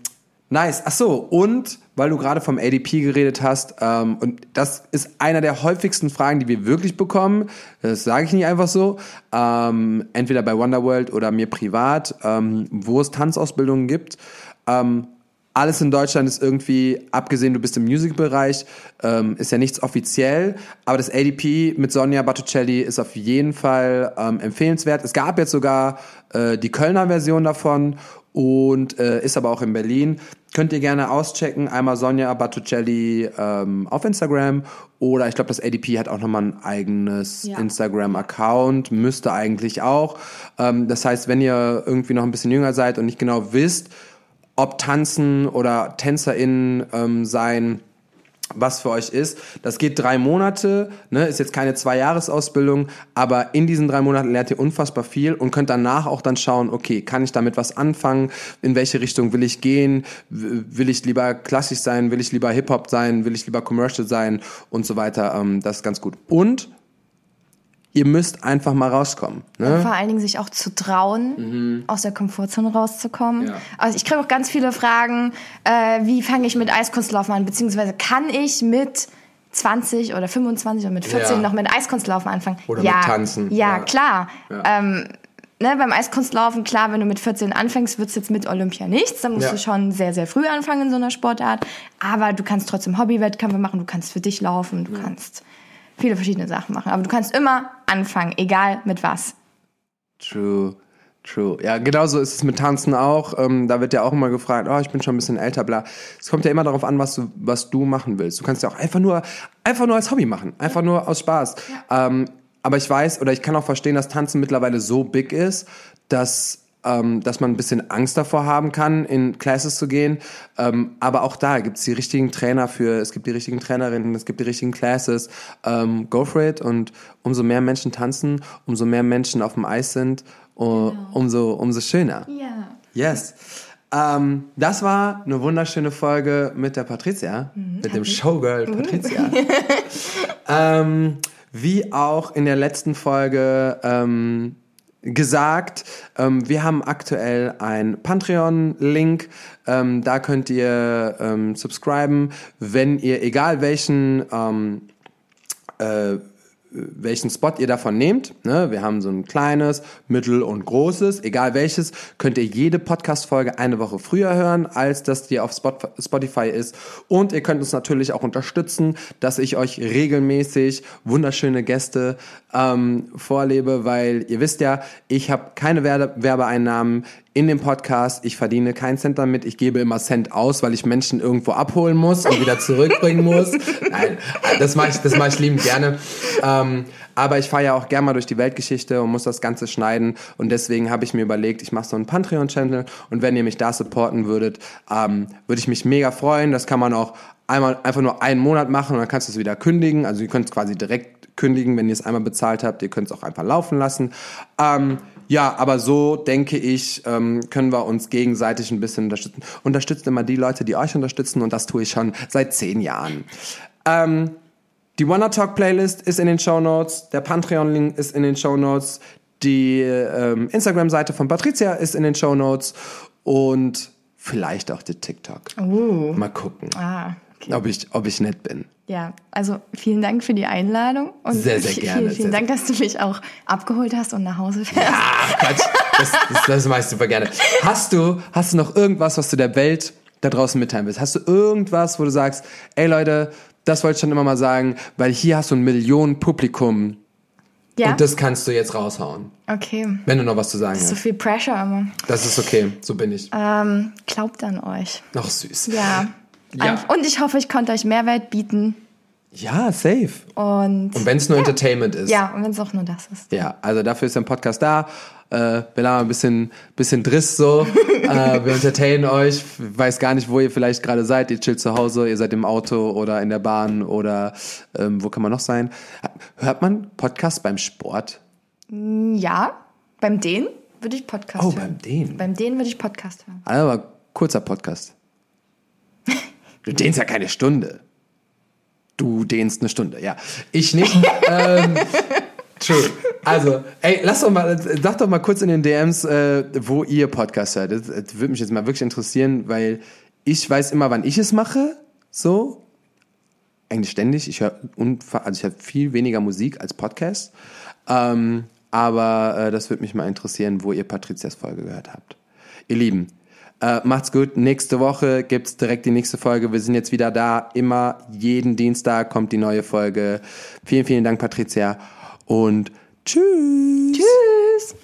nice. Ach so, und weil du gerade vom ADP geredet hast, ähm, und das ist einer der häufigsten Fragen, die wir wirklich bekommen. Das sage ich nicht einfach so. Ähm, entweder bei Wonderworld oder mir privat, ähm, wo es Tanzausbildungen gibt. Ähm, alles in Deutschland ist irgendwie, abgesehen, du bist im Musikbereich, ähm, ist ja nichts offiziell, aber das ADP mit Sonja Battucelli ist auf jeden Fall ähm, empfehlenswert. Es gab jetzt sogar äh, die Kölner Version davon und äh, ist aber auch in Berlin. Könnt ihr gerne auschecken, einmal Sonja Battucelli ähm, auf Instagram oder ich glaube, das ADP hat auch nochmal ein eigenes Ja. Instagram-Account, müsste eigentlich auch. Ähm, das heißt, wenn ihr irgendwie noch ein bisschen jünger seid und nicht genau wisst, ob Tanzen oder TänzerInnen ähm, sein was für euch ist. Das geht drei Monate, ne, ist jetzt keine Zwei-Jahres-Ausbildung, aber in diesen drei Monaten lernt ihr unfassbar viel und könnt danach auch dann schauen, okay, kann ich damit was anfangen? In welche Richtung will ich gehen? Will ich lieber klassisch sein? Will ich lieber Hip-Hop sein? Will ich lieber Commercial sein? Und so weiter. Ähm, das ist ganz gut. Und ihr müsst einfach mal rauskommen. Ne? Vor allen Dingen sich auch zu trauen, aus der Komfortzone rauszukommen. Mhm. Ja. Also ich kriege auch ganz viele Fragen, äh, wie fange ich mit Eiskunstlaufen an, beziehungsweise kann ich mit 20 oder 25 und mit 14 Ja. noch mit Eiskunstlaufen anfangen. Oder ja, mit Tanzen. Ja, Ja. klar. Ja. Ähm, ne, beim Eiskunstlaufen, klar, wenn du mit 14 anfängst, wird's jetzt mit Olympia nichts. Dann musst Ja. du schon sehr, sehr früh anfangen in so einer Sportart. Aber du kannst trotzdem Hobbywettkämpfe machen, du kannst für dich laufen, du kannst viele verschiedene Sachen machen. Aber du kannst immer anfangen, egal mit was. True, true. Ja, genauso ist es mit Tanzen auch. Ähm, da wird ja auch immer gefragt, oh, ich bin schon ein bisschen älter, bla. Es kommt ja immer darauf an, was du, was du machen willst. Du kannst ja auch einfach nur, einfach nur als Hobby machen. Einfach nur aus Spaß. Ähm, aber ich weiß, oder ich kann auch verstehen, dass Tanzen mittlerweile so big ist, dass ähm, dass man ein bisschen Angst davor haben kann, in Classes zu gehen. Ähm, aber auch da gibt es die richtigen Trainer für, es gibt die richtigen Trainerinnen, es gibt die richtigen Classes. Ähm, go for it. Und umso mehr Menschen tanzen, umso mehr Menschen auf dem Eis sind, uh, umso, umso schöner. Ja. Yes. Ähm, das war eine wunderschöne Folge mit der Patricia, mit dem Showgirl Patricia. ähm, wie auch in der letzten Folge ähm, gesagt, ähm, wir haben aktuell ein Patreon-Link. Ähm, da könnt ihr ähm, subscriben, wenn ihr egal welchen ähm, äh, welchen Spot ihr davon nehmt. Ne? Wir haben so ein kleines, mittel und großes, egal welches, könnt ihr jede Podcast-Folge eine Woche früher hören, als dass die auf Spot Spotify ist. Und ihr könnt uns natürlich auch unterstützen, dass ich euch regelmäßig wunderschöne Gäste ähm, vorlebe, weil ihr wisst ja, ich habe keine Werbe Werbeeinnahmen in dem Podcast. Ich verdiene keinen Cent damit. Ich gebe immer Cent aus, weil ich Menschen irgendwo abholen muss und wieder zurückbringen muss. Nein, das mache ich, das mache ich liebend gerne. Ähm, aber ich fahre ja auch gerne mal durch die Weltgeschichte und muss das Ganze schneiden. Und deswegen habe ich mir überlegt, ich mache so einen Patreon-Channel. Und wenn ihr mich da supporten würdet, ähm, würde ich mich mega freuen. Das kann man auch einmal einfach nur einen Monat machen und dann kannst du es wieder kündigen. Also ihr könnt es quasi direkt kündigen, wenn ihr es einmal bezahlt habt. Ihr könnt es auch einfach laufen lassen. Ähm, ja, aber so denke ich, ähm, können wir uns gegenseitig ein bisschen unterstützen. Unterstützt immer die Leute, die euch unterstützen und das tue ich schon seit zehn Jahren. Ähm, die Wanna Talk Playlist ist in den Show Notes, der Patreon-Link ist in den Show Notes, die ähm, Instagram-Seite von Patricia ist in den Show Notes und vielleicht auch die TikTok. Uh. Mal gucken, Ah. Ob ich, ob ich nett bin. Ja, also vielen Dank für die Einladung und Sehr, sehr vielen, gerne, Vielen, sehr, Dank, dass du mich auch abgeholt hast und nach Hause fährst. Ach, Quatsch. Das, das, das mache ich super gerne. Hast du, hast du noch irgendwas, was du der Welt da draußen mitteilen willst? Hast du irgendwas, wo du sagst, ey Leute, das wollte ich schon immer mal sagen, weil hier hast du ein Millionen Publikum Ja, und das kannst du jetzt raushauen. okay. Wenn du noch was zu sagen So hast. viel Pressure immer. Das ist okay, so bin ich. Ähm, glaubt an euch. Noch süß. Ja. Ja. Und ich hoffe, ich konnte euch Mehrwert bieten. Ja, safe. Und, Und wenn es nur Entertainment ist. ja, und wenn es auch nur das ist. Ja, also dafür ist der Podcast da. Äh, wir haben ein bisschen, bisschen Driss so. äh, wir entertainen euch. Weiß gar nicht, wo ihr vielleicht gerade seid. Ihr chillt zu Hause, ihr seid im Auto oder in der Bahn oder ähm, wo kann man noch sein? Hört man Podcast beim Sport? Ja, beim Den würde ich Podcast Oh, hören. beim Den. Beim Den würde ich Podcast hören. Aber kurzer Podcast. Du dehnst ja keine Stunde. Du dehnst eine Stunde, ja. Ich nicht. ähm, true. Also, ey, lass doch mal, sag doch mal kurz in den DMs, äh, wo ihr Podcast hört. Das, das würde mich jetzt mal wirklich interessieren, weil ich weiß immer, wann ich es mache. So. Eigentlich ständig. Ich höre also ich höre viel weniger Musik als Podcast. Ähm, aber äh, das würde mich mal interessieren, wo ihr Patrizias Folge gehört habt. Ihr Lieben, äh, macht's gut. Nächste Woche gibt's direkt die nächste Folge. Wir sind jetzt wieder da. Immer jeden Dienstag kommt die neue Folge. Vielen, vielen Dank, Patricia. Und tschüss.